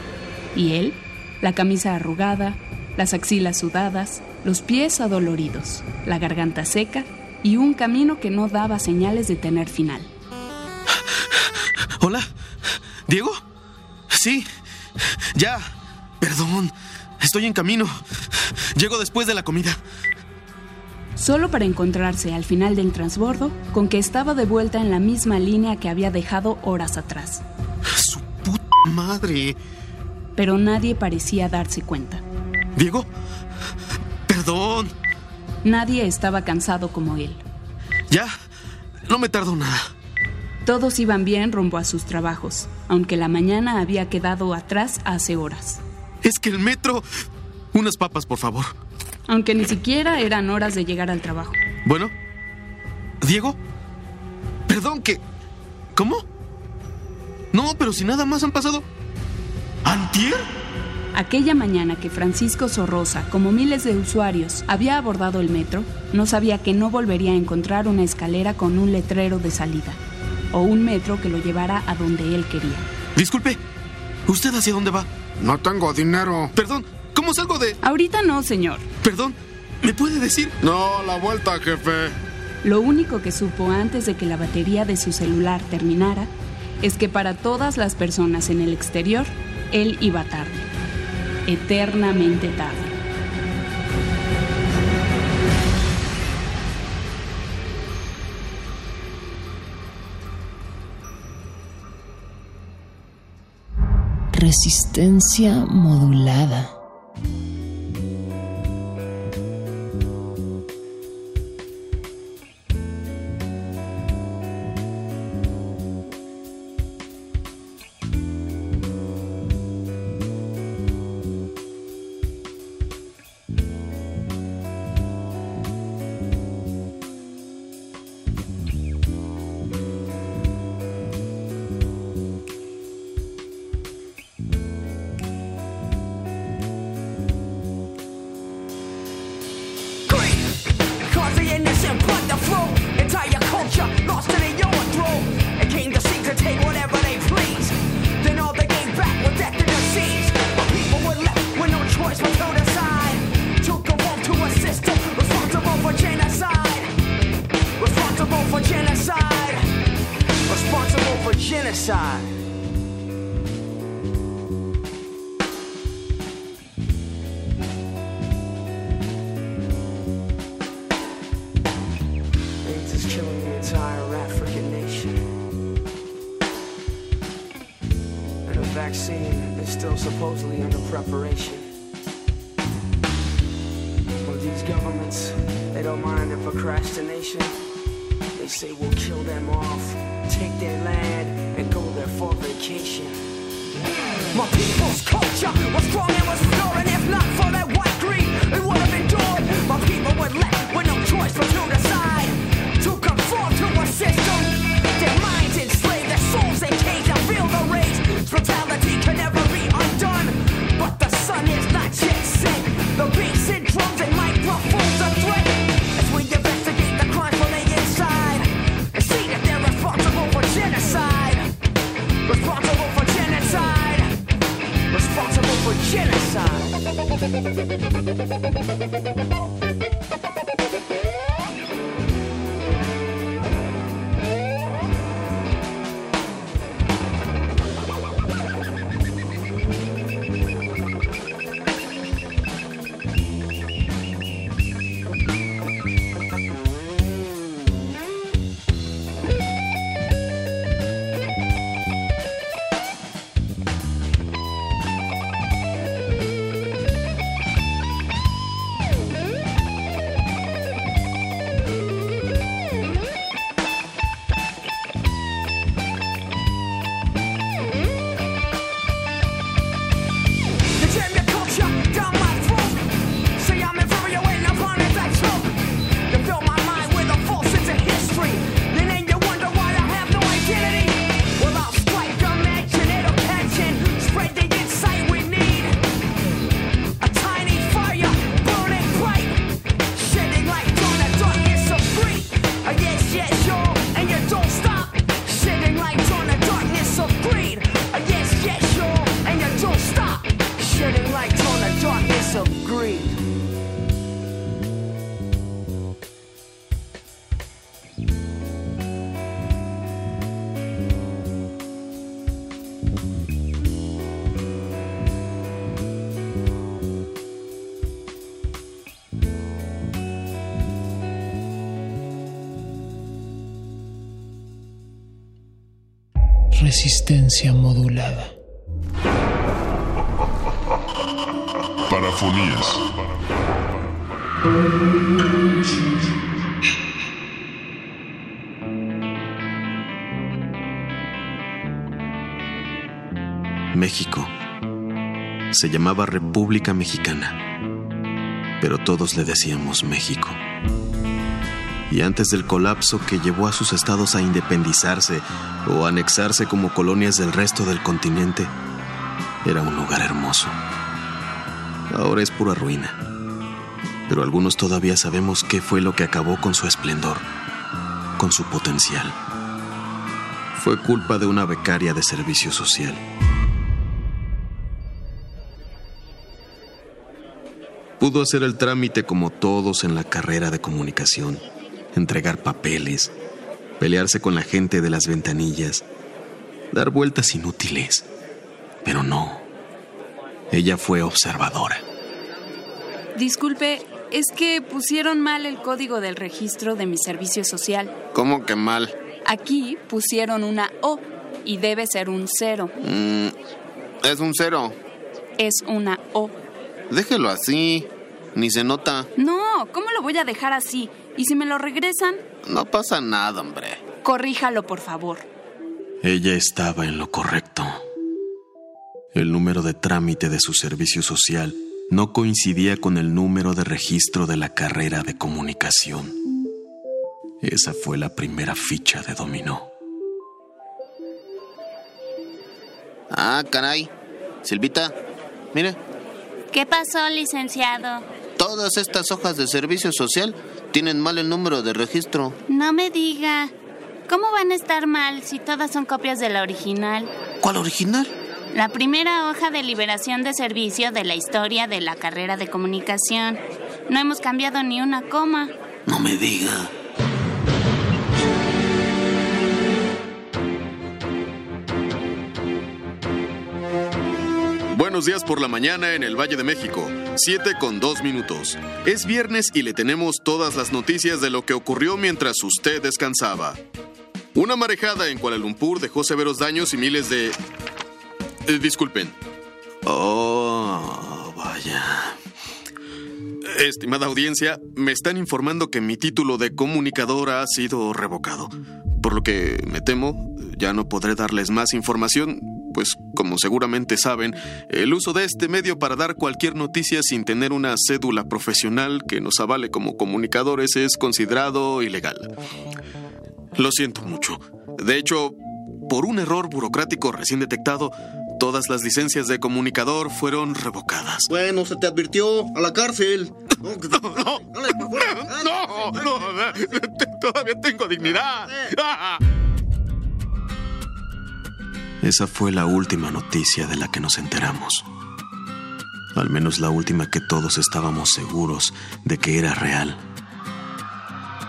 S11: Y él, la camisa arrugada, las axilas sudadas, los pies adoloridos, la garganta seca y un camino que no daba señales de tener final.
S12: Hola, Diego. Sí, ya. Perdón, estoy en camino. Llego después de la comida.
S11: Solo para encontrarse al final del transbordo con que estaba de vuelta en la misma línea que había dejado horas atrás.
S12: Su puta madre.
S11: Pero nadie parecía darse cuenta.
S12: Diego, perdón.
S11: Nadie estaba cansado como él.
S12: Ya, no me tardo nada.
S11: Todos iban bien rumbo a sus trabajos, aunque la mañana había quedado atrás hace horas.
S12: Es que el metro... Unas papas, por favor.
S11: Aunque ni siquiera eran horas de llegar al trabajo.
S12: Bueno. ¿Diego? Perdón, que... ¿Cómo? No, pero si nada más han pasado... ¿Antier?
S11: Aquella mañana que Francisco Sorrosa, como miles de usuarios, había abordado el metro, no sabía que no volvería a encontrar una escalera con un letrero de salida, o un metro que lo llevara a donde él quería.
S12: Disculpe, ¿usted hacia dónde va?
S13: No tengo dinero.
S12: Perdón, ¿cómo salgo de...?
S11: Ahorita no, señor.
S12: Perdón, ¿me puede decir?
S13: No, la vuelta, jefe.
S11: Lo único que supo antes de que la batería de su celular terminara es que para todas las personas en el exterior, él iba tarde. Eternamente tarde.
S14: Resistencia modulada. resistencia modulada.
S10: Parafonías.
S12: México. Se llamaba República Mexicana, pero todos le decíamos México. Y antes del colapso que llevó a sus estados a independizarse, o anexarse como colonias del resto del continente, era un lugar hermoso. Ahora es pura ruina, pero algunos todavía sabemos qué fue lo que acabó con su esplendor, con su potencial. Fue culpa de una becaria de servicio social. Pudo hacer el trámite como todos en la carrera de comunicación, entregar papeles, pelearse con la gente de las ventanillas, dar vueltas inútiles. Pero no, ella fue observadora.
S11: Disculpe, es que pusieron mal el código del registro de mi servicio social.
S12: ¿Cómo que mal?
S11: Aquí pusieron una O y debe ser un cero.
S12: Mm, es un cero.
S11: Es una O.
S12: Déjelo así. Ni se nota.
S11: No, ¿cómo lo voy a dejar así? ¿Y si me lo regresan?
S12: No pasa nada, hombre.
S11: Corríjalo, por favor.
S12: Ella estaba en lo correcto. El número de trámite de su servicio social no coincidía con el número de registro de la carrera de comunicación. Esa fue la primera ficha de dominó. Ah, caray. Silvita, mire.
S15: ¿Qué pasó, licenciado?
S12: Todas estas hojas de servicio social tienen mal el número de registro.
S15: No me diga. ¿Cómo van a estar mal si todas son copias de la original?
S12: ¿Cuál original?
S15: La primera hoja de liberación de servicio de la historia de la carrera de comunicación. No hemos cambiado ni una coma.
S12: No me diga. Buenos días por la mañana en el Valle de México. 7 con 2 minutos. Es viernes y le tenemos todas las noticias de lo que ocurrió mientras usted descansaba. Una marejada en Kuala Lumpur dejó severos daños y miles de... Eh, disculpen. Oh, vaya. Estimada audiencia, me están informando que mi título de comunicador ha sido revocado. Por lo que me temo, ya no podré darles más información, pues como seguramente saben, el uso de este medio para dar cualquier noticia sin tener una cédula profesional que nos avale como comunicadores es considerado ilegal. Lo siento mucho. De hecho, por un error burocrático recién detectado, todas las licencias de comunicador fueron revocadas.
S16: Bueno, se te advirtió a la cárcel.
S12: No, no, no, todavía tengo dignidad. Esa fue la última noticia de la que nos enteramos. Al menos la última que todos estábamos seguros de que era real.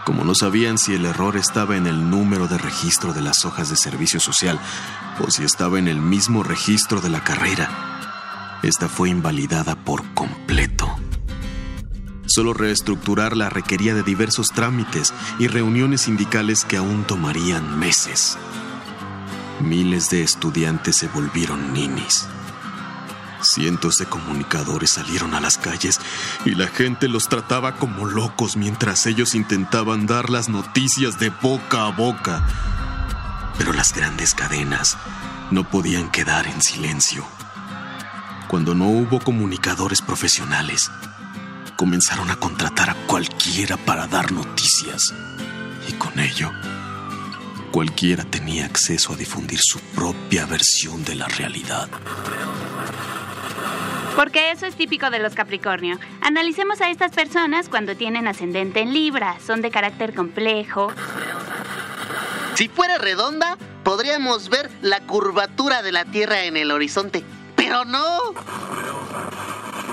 S12: Como no sabían si el error estaba en el número de registro de las hojas de servicio social o si estaba en el mismo registro de la carrera, esta fue invalidada por completo. Solo reestructurarla requería de diversos trámites y reuniones sindicales que aún tomarían meses. Miles de estudiantes se volvieron ninis. Cientos de comunicadores salieron a las calles y la gente los trataba como locos mientras ellos intentaban dar las noticias de boca a boca. Pero las grandes cadenas no podían quedar en silencio. Cuando no hubo comunicadores profesionales, comenzaron a contratar a cualquiera para dar noticias. Y con ello, cualquiera tenía acceso a difundir su propia versión de la realidad.
S15: Porque eso es típico de los Capricornio. Analicemos a estas personas cuando tienen ascendente en Libra. Son de carácter complejo.
S17: Si fuera redonda, podríamos ver la curvatura de la Tierra en el horizonte. Pero no.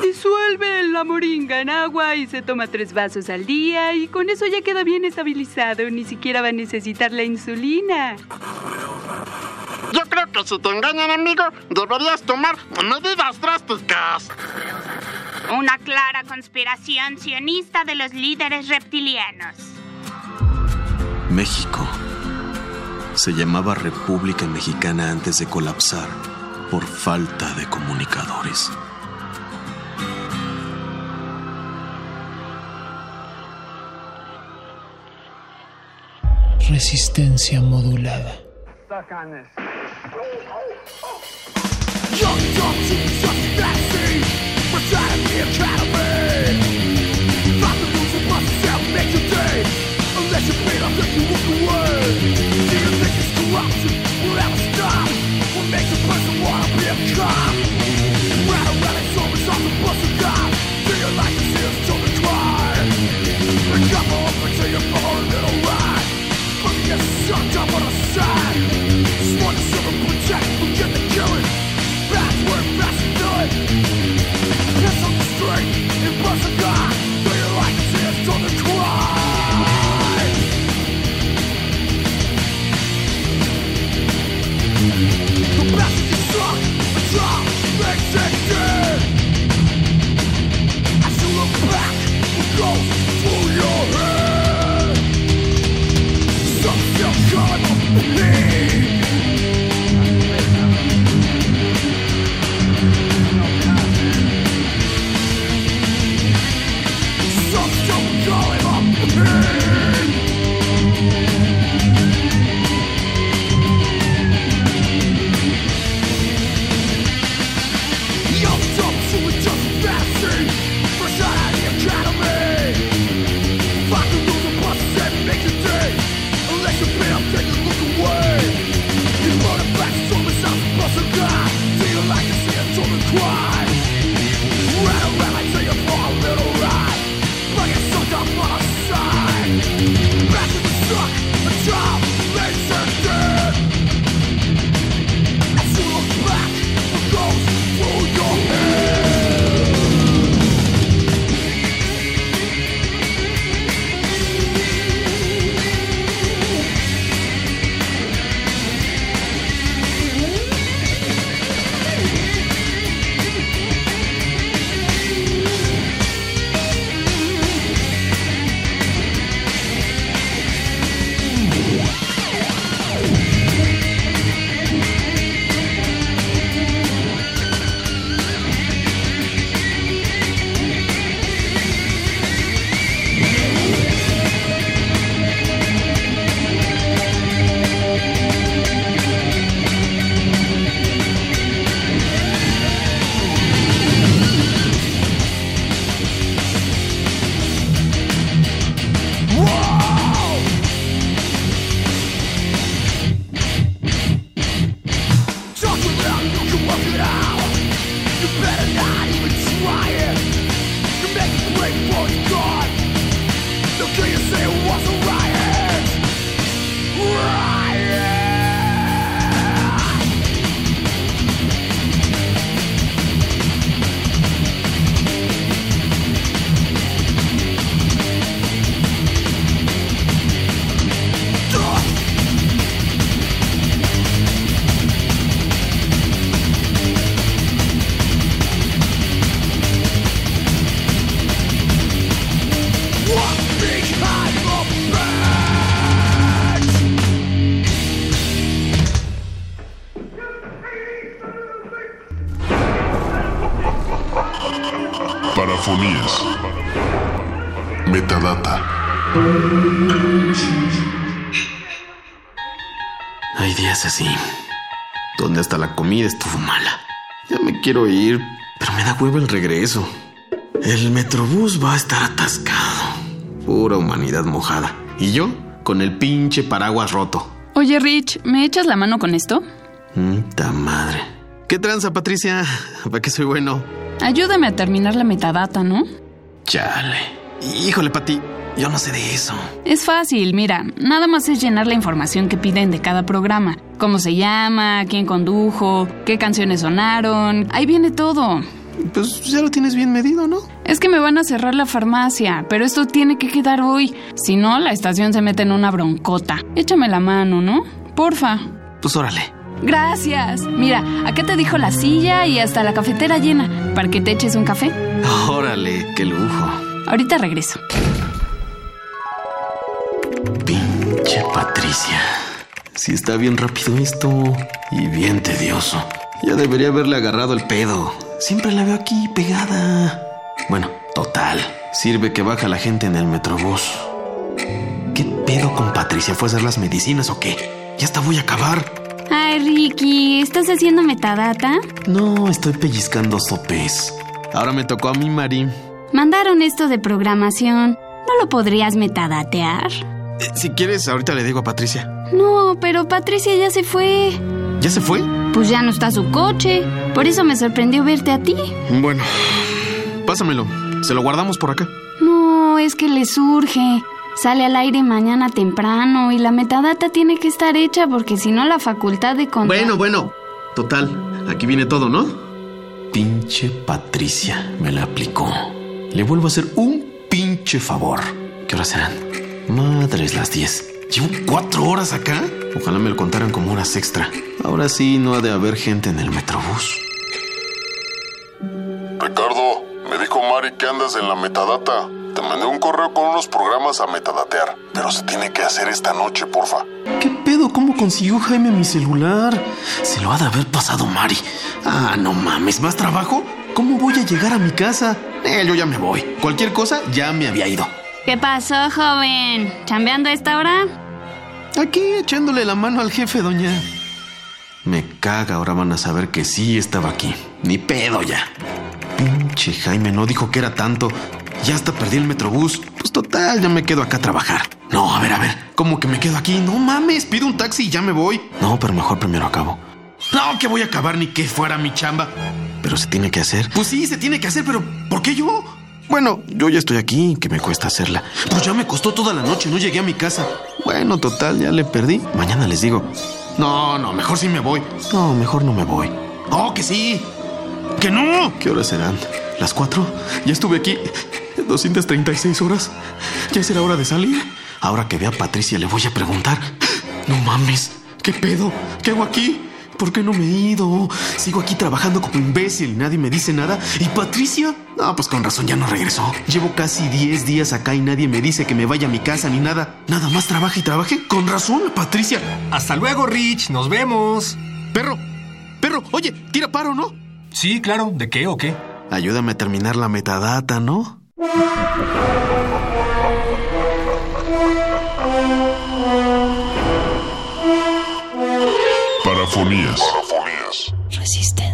S11: Disuelve la moringa en agua y se toma tres vasos al día y con eso ya queda bien estabilizado. Ni siquiera va a necesitar la insulina.
S17: Yo creo que si te engañan, amigo, deberías tomar medidas drásticas.
S15: Una clara conspiración sionista de los líderes reptilianos.
S12: México se llamaba República Mexicana antes de colapsar por falta de comunicadores.
S14: Resistencia modulada.
S10: Parafonías. Metadata.
S12: Hay días así, donde hasta la comida estuvo mala. Ya me quiero ir, pero me da huevo el regreso. El metrobús va a estar atascado. Pura humanidad mojada. Y yo con el pinche paraguas roto.
S11: Oye, Rich, ¿me echas la mano con esto?
S12: ¡Ta madre! ¿Qué tranza, Patricia? ¿Para qué soy bueno?
S11: Ayúdame a terminar la metadata, ¿no?
S12: Chale. Híjole, Pati, yo no sé de eso.
S11: Es fácil, mira, nada más es llenar la información que piden de cada programa. Cómo se llama, quién condujo, qué canciones sonaron. Ahí viene todo.
S12: Pues ya lo tienes bien medido, ¿no?
S11: Es que me van a cerrar la farmacia, pero esto tiene que quedar hoy. Si no, la estación se mete en una broncota. Échame la mano, ¿no? Porfa.
S12: Pues órale.
S11: Gracias. Mira, acá te dijo la silla y hasta la cafetera llena. ¿Para que te eches un café?
S12: Órale, qué lujo.
S11: Ahorita regreso.
S12: Pinche Patricia. Sí está bien rápido esto y bien tedioso. Ya debería haberle agarrado el pedo. Siempre la veo aquí pegada. Bueno, total. Sirve que baja la gente en el metrobús. ¿Qué pedo con Patricia? ¿Fue a hacer las medicinas o qué? Ya hasta voy a acabar.
S15: Ay, Ricky, ¿estás haciendo metadata?
S12: No, estoy pellizcando sopes. Ahora me tocó a mí, Mari.
S15: Mandaron esto de programación. ¿No lo podrías metadatear?
S12: Eh, si quieres, ahorita le digo a Patricia.
S15: No, pero Patricia ya se fue.
S12: ¿Ya se fue?
S15: Pues ya no está su coche. Por eso me sorprendió verte a ti.
S12: Bueno, pásamelo. Se lo guardamos por acá.
S15: No, es que le surge. Sale al aire mañana temprano y la metadata tiene que estar hecha porque si no la facultad de contar...
S12: Bueno, bueno. Total, aquí viene todo, ¿no? Pinche Patricia, me la aplicó. Le vuelvo a hacer un pinche favor. ¿Qué horas serán? Madres las 10. Llevo cuatro horas acá. Ojalá me lo contaran como horas extra. Ahora sí no ha de haber gente en el metrobús.
S18: Ricardo, me dijo Mari que andas en la metadata. Te mandé un correo con unos programas a metadatear, pero se tiene que hacer esta noche, porfa.
S12: ¿Qué pedo? ¿Cómo consiguió Jaime mi celular? Se lo ha de haber pasado Mari. Ah, no mames, ¿más trabajo? ¿Cómo voy a llegar a mi casa? Eh, yo ya me voy. Cualquier cosa ya me había ido.
S15: ¿Qué pasó, joven? ¿Chambeando a esta hora?
S12: Aquí echándole la mano al jefe, doña. Me caga, ahora van a saber que sí estaba aquí. Ni pedo ya. Pinche Jaime no dijo que era tanto. Ya hasta perdí el metrobús. Pues total, ya me quedo acá a trabajar. No, a ver, a ver. ¿Cómo que me quedo aquí? No mames, pido un taxi y ya me voy. No, pero mejor primero acabo. No, que voy a acabar ni que fuera mi chamba. Pero se tiene que hacer. Pues sí, se tiene que hacer, pero ¿por qué yo? Bueno, yo ya estoy aquí, que me cuesta hacerla. Pues ya me costó toda la noche, no llegué a mi casa. Bueno, total, ya le perdí. Mañana les digo. No, no, mejor sí me voy. No, mejor no me voy. Oh, que sí. Que no. ¿Qué horas serán? ¿Las cuatro? Ya estuve aquí 236 horas. Ya será hora de salir. Ahora que vea a Patricia le voy a preguntar. No mames, ¿qué pedo? ¿Qué hago aquí? ¿Por qué no me he ido? Sigo aquí trabajando como imbécil y nadie me dice nada. ¿Y Patricia? No, pues con razón ya no regresó. Llevo casi 10 días acá y nadie me dice que me vaya a mi casa ni nada. Nada más trabaja y trabaje. Con razón, Patricia.
S2: Hasta luego, Rich. Nos vemos.
S12: Perro, perro, oye, tira paro, ¿no?
S2: Sí, claro. ¿De qué o qué?
S12: Ayúdame a terminar la metadata, ¿no?
S18: Parafonías.
S6: Resistencia modulada.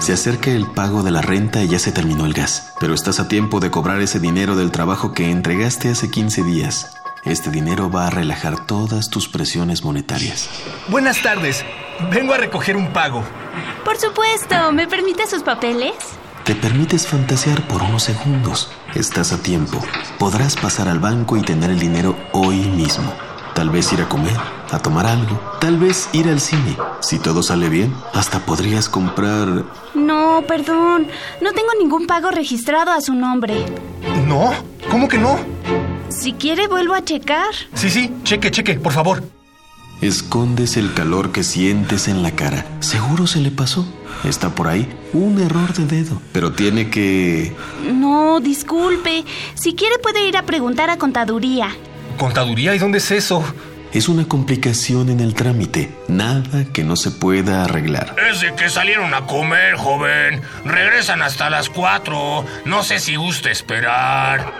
S12: Se acerca el pago de la renta y ya se terminó el gas. Pero estás a tiempo de cobrar ese dinero del trabajo que entregaste hace 15 días. Este dinero va a relajar todas tus presiones monetarias.
S2: Buenas tardes. Vengo a recoger un pago.
S15: Por supuesto, ¿me permite sus papeles?
S12: Te permites fantasear por unos segundos. Estás a tiempo. Podrás pasar al banco y tener el dinero hoy mismo. Tal vez ir a comer, a tomar algo, tal vez ir al cine. Si todo sale bien, hasta podrías comprar...
S15: No, perdón. No tengo ningún pago registrado a su nombre.
S2: ¿No? ¿Cómo que no?
S15: Si quiere, vuelvo a checar.
S2: Sí, sí, cheque, cheque, por favor.
S12: Escondes el calor que sientes en la cara. Seguro se le pasó. Está por ahí un error de dedo. Pero tiene que...
S15: No, disculpe. Si quiere, puede ir a preguntar a contaduría.
S2: ¿Contaduría? ¿Y dónde es eso?
S12: Es una complicación en el trámite. Nada que no se pueda arreglar.
S8: Es de que salieron a comer, joven. Regresan hasta las cuatro. No sé si gusta esperar.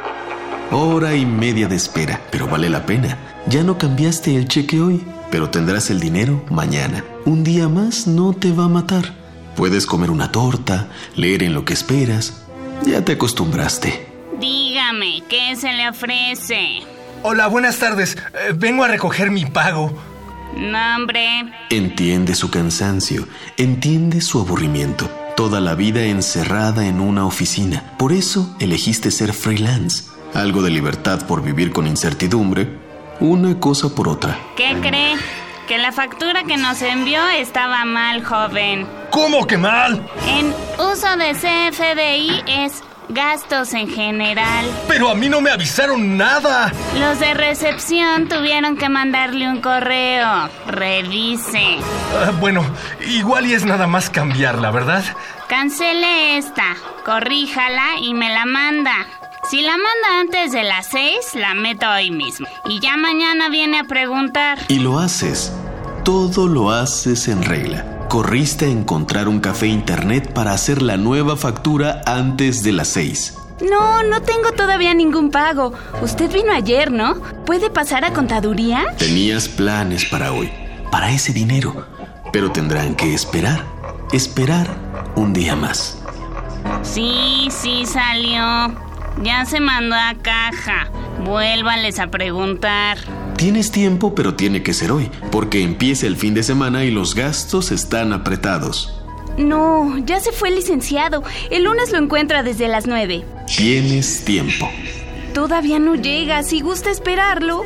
S12: Hora y media de espera, pero vale la pena. Ya no cambiaste el cheque hoy, pero tendrás el dinero mañana. Un día más no te va a matar. Puedes comer una torta, leer en lo que esperas. Ya te acostumbraste.
S15: Dígame, ¿qué se le ofrece?
S2: Hola, buenas tardes. Eh, vengo a recoger mi pago.
S15: Nombre.
S12: Entiende su cansancio, entiende su aburrimiento. Toda la vida encerrada en una oficina. Por eso elegiste ser freelance. Algo de libertad por vivir con incertidumbre. Una cosa por otra.
S15: ¿Qué cree? Que la factura que nos envió estaba mal, joven.
S2: ¿Cómo que mal?
S15: En uso de CFDI es gastos en general.
S2: Pero a mí no me avisaron nada.
S15: Los de recepción tuvieron que mandarle un correo. Revise.
S2: Ah, bueno, igual y es nada más cambiarla, ¿verdad?
S15: Cancele esta, corríjala y me la manda. Si la manda antes de las seis, la meto hoy mismo. Y ya mañana viene a preguntar.
S12: Y lo haces. Todo lo haces en regla. Corriste a encontrar un café internet para hacer la nueva factura antes de las seis.
S15: No, no tengo todavía ningún pago. Usted vino ayer, ¿no? ¿Puede pasar a contaduría?
S12: Tenías planes para hoy, para ese dinero, pero tendrán que esperar, esperar un día más.
S15: Sí, sí salió. Ya se mandó a caja. Vuélvales a preguntar.
S12: Tienes tiempo, pero tiene que ser hoy, porque empieza el fin de semana y los gastos están apretados.
S15: No, ya se fue el licenciado. El lunes lo encuentra desde las nueve.
S12: Tienes tiempo.
S15: Todavía no llega. Si gusta esperarlo.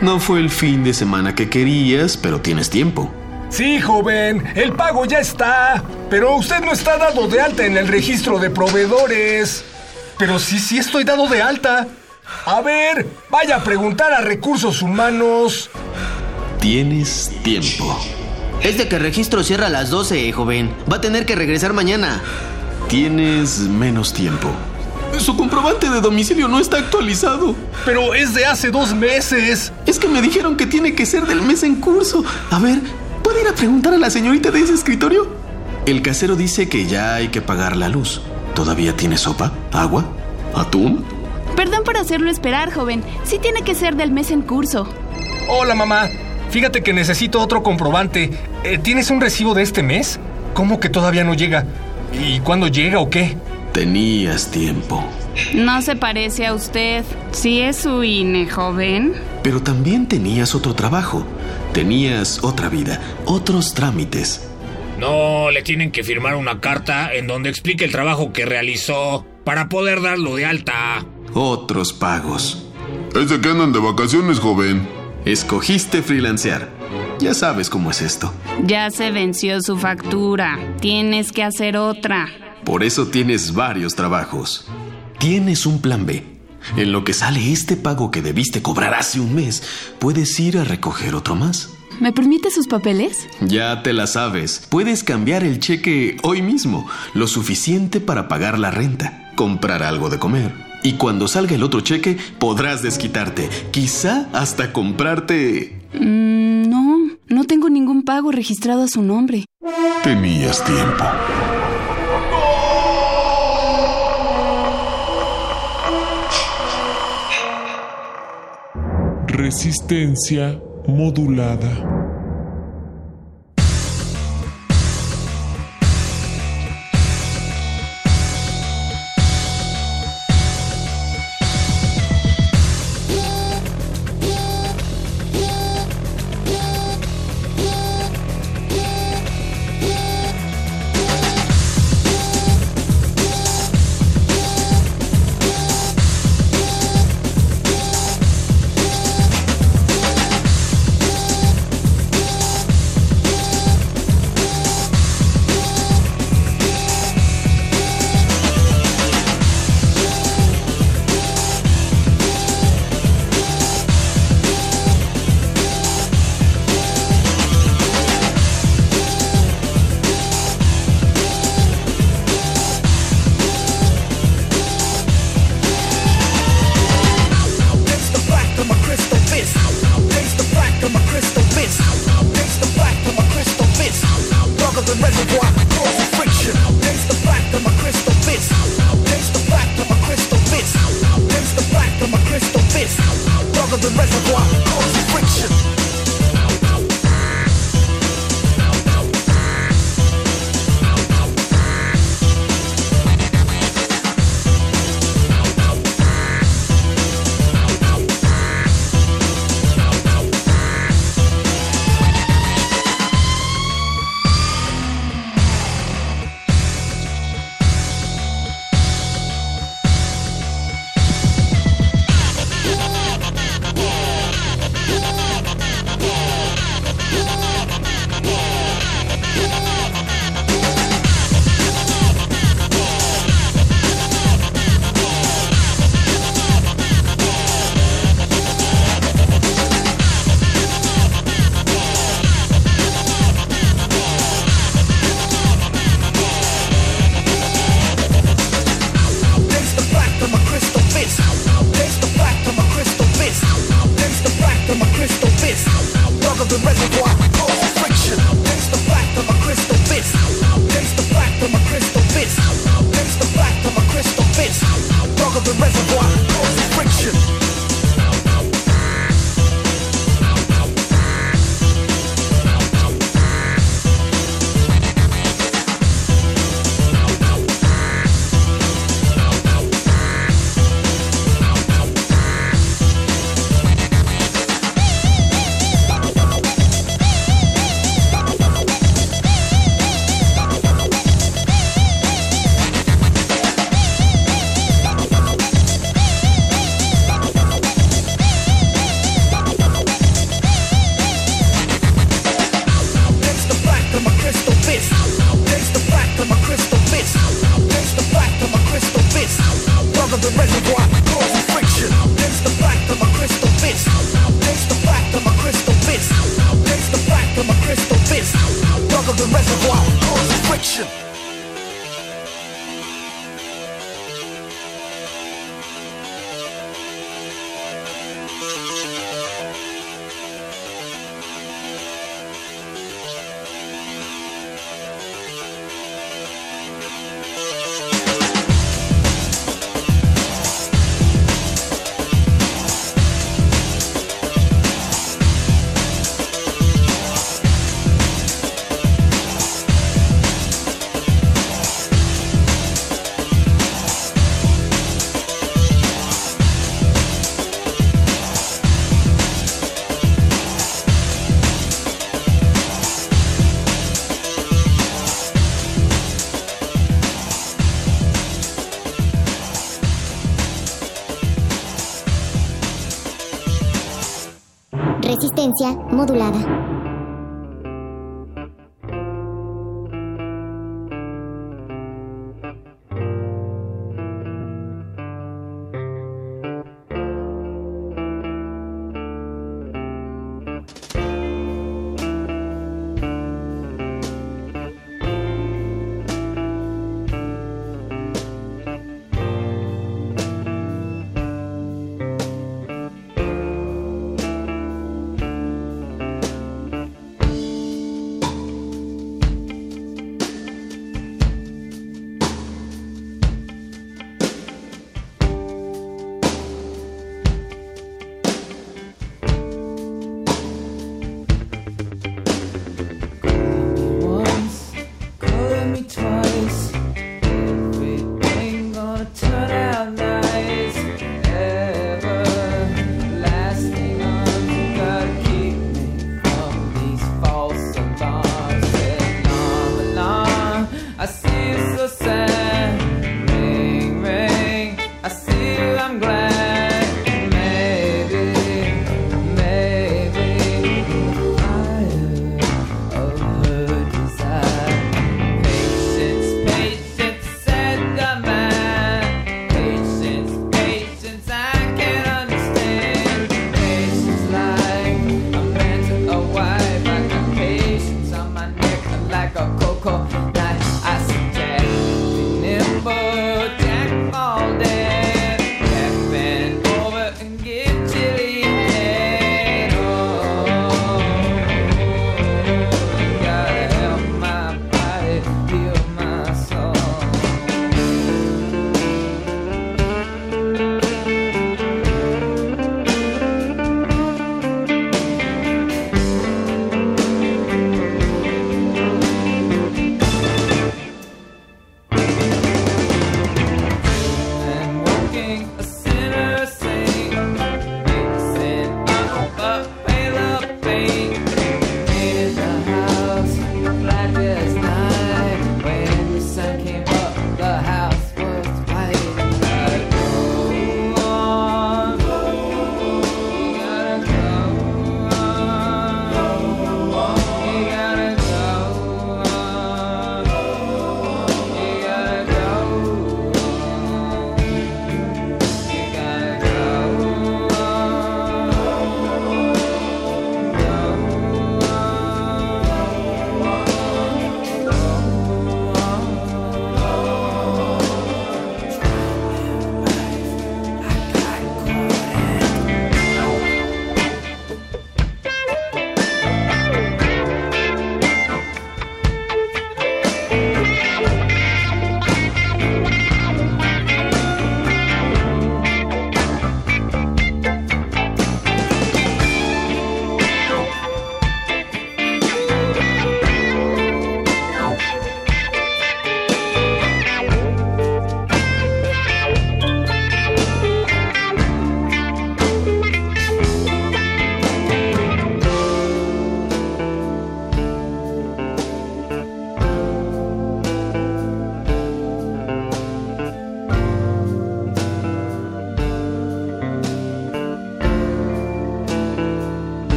S12: No fue el fin de semana que querías, pero tienes tiempo.
S19: Sí, joven, el pago ya está. Pero usted no está dado de alta en el registro de proveedores.
S2: Pero sí, sí estoy dado de alta.
S19: A ver, vaya a preguntar a recursos humanos.
S12: Tienes tiempo.
S20: Es de que el registro cierra a las 12, joven. Va a tener que regresar mañana.
S12: Tienes menos tiempo. Su comprobante de domicilio no está actualizado.
S2: Pero es de hace dos meses.
S12: Es que me dijeron que tiene que ser del mes en curso. A ver, ¿puede ir a preguntar a la señorita de ese escritorio? El casero dice que ya hay que pagar la luz. ¿Todavía tiene sopa? ¿Agua? ¿Atún?
S11: Perdón por hacerlo esperar, joven. Sí tiene que ser del mes en curso.
S2: Hola, mamá. Fíjate que necesito otro comprobante. Eh, ¿Tienes un recibo de este mes? ¿Cómo que todavía no llega? ¿Y cuándo llega o qué?
S12: Tenías tiempo.
S11: No se parece a usted. Sí es su INE, joven.
S12: Pero también tenías otro trabajo. Tenías otra vida, otros trámites.
S8: No, le tienen que firmar una carta en donde explique el trabajo que realizó para poder darlo de alta.
S12: Otros pagos.
S18: Es de que andan de vacaciones, joven.
S12: Escogiste freelancear. Ya sabes cómo es esto.
S11: Ya se venció su factura. Tienes que hacer otra.
S12: Por eso tienes varios trabajos. Tienes un plan B. En lo que sale este pago que debiste cobrar hace un mes, puedes ir a recoger otro más.
S11: ¿Me permite sus papeles?
S12: Ya te la sabes. Puedes cambiar el cheque hoy mismo, lo suficiente para pagar la renta, comprar algo de comer. Y cuando salga el otro cheque, podrás desquitarte. Quizá hasta comprarte...
S11: Mm, no, no tengo ningún pago registrado a su nombre.
S18: Tenías tiempo.
S9: Resistencia modulada.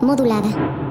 S21: Modulada.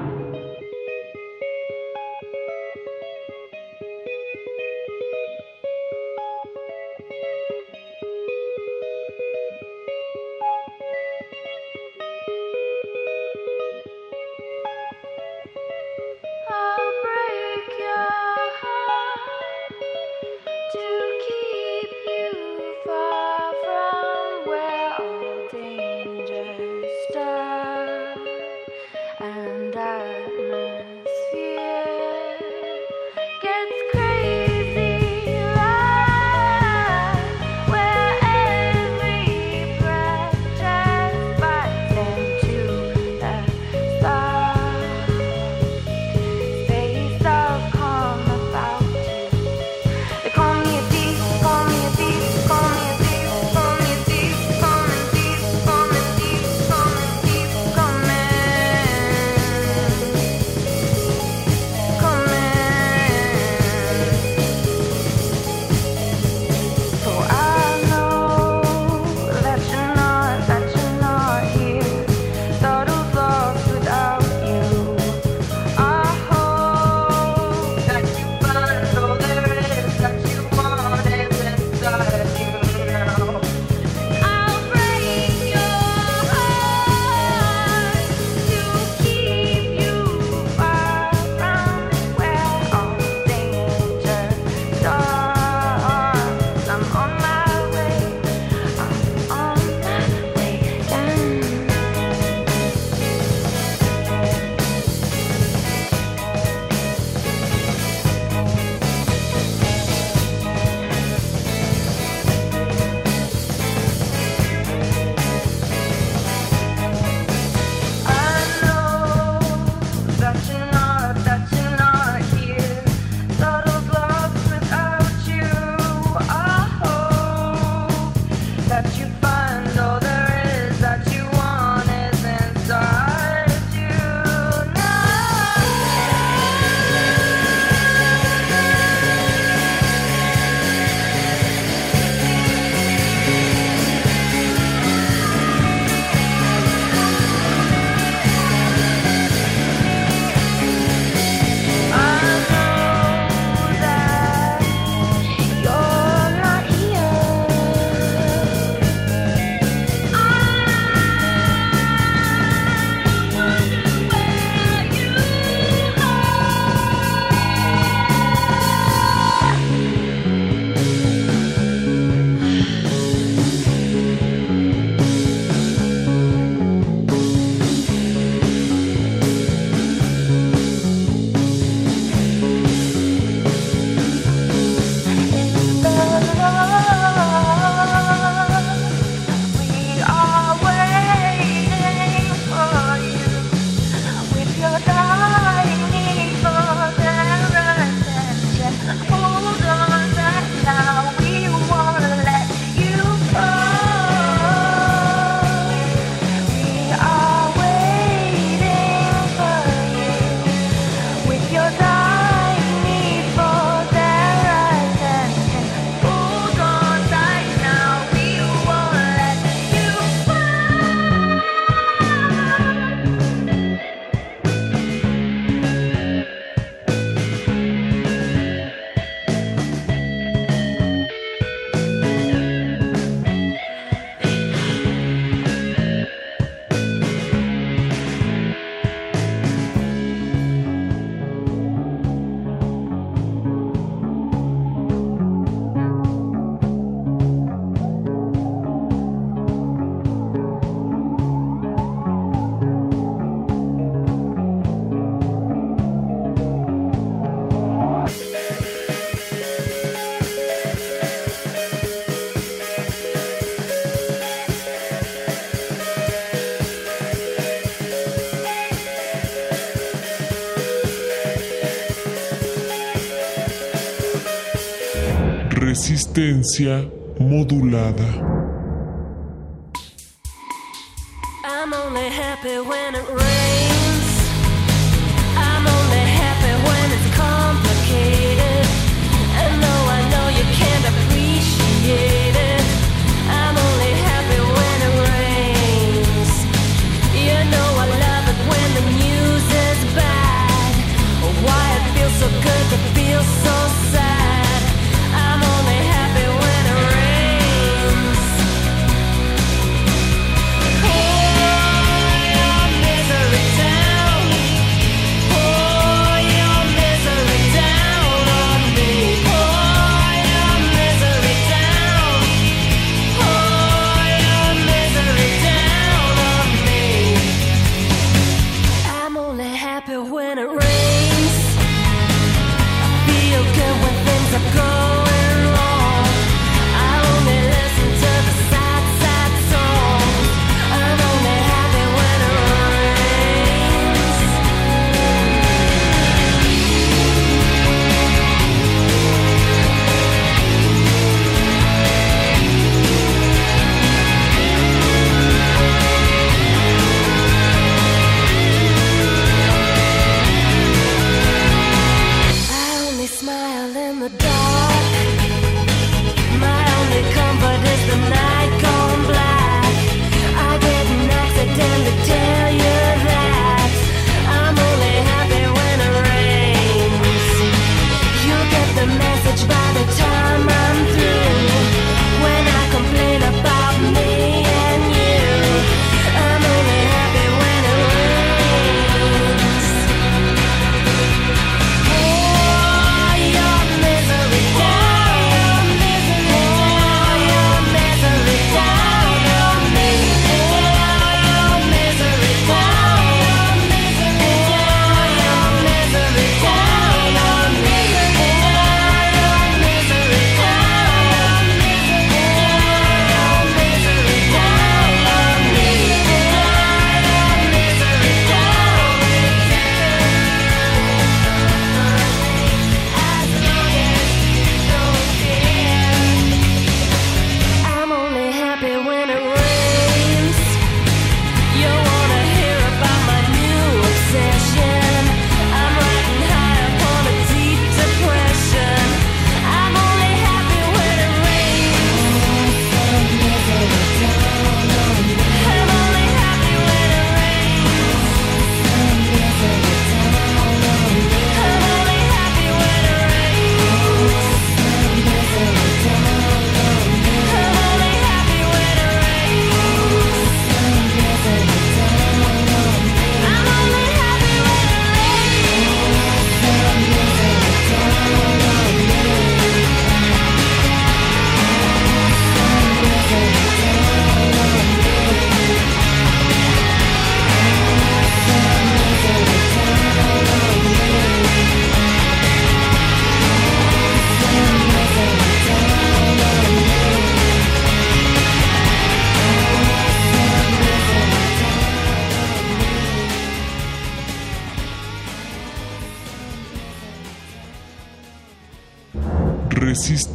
S21: Resistencia modulada.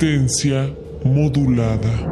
S9: Resistencia modulada.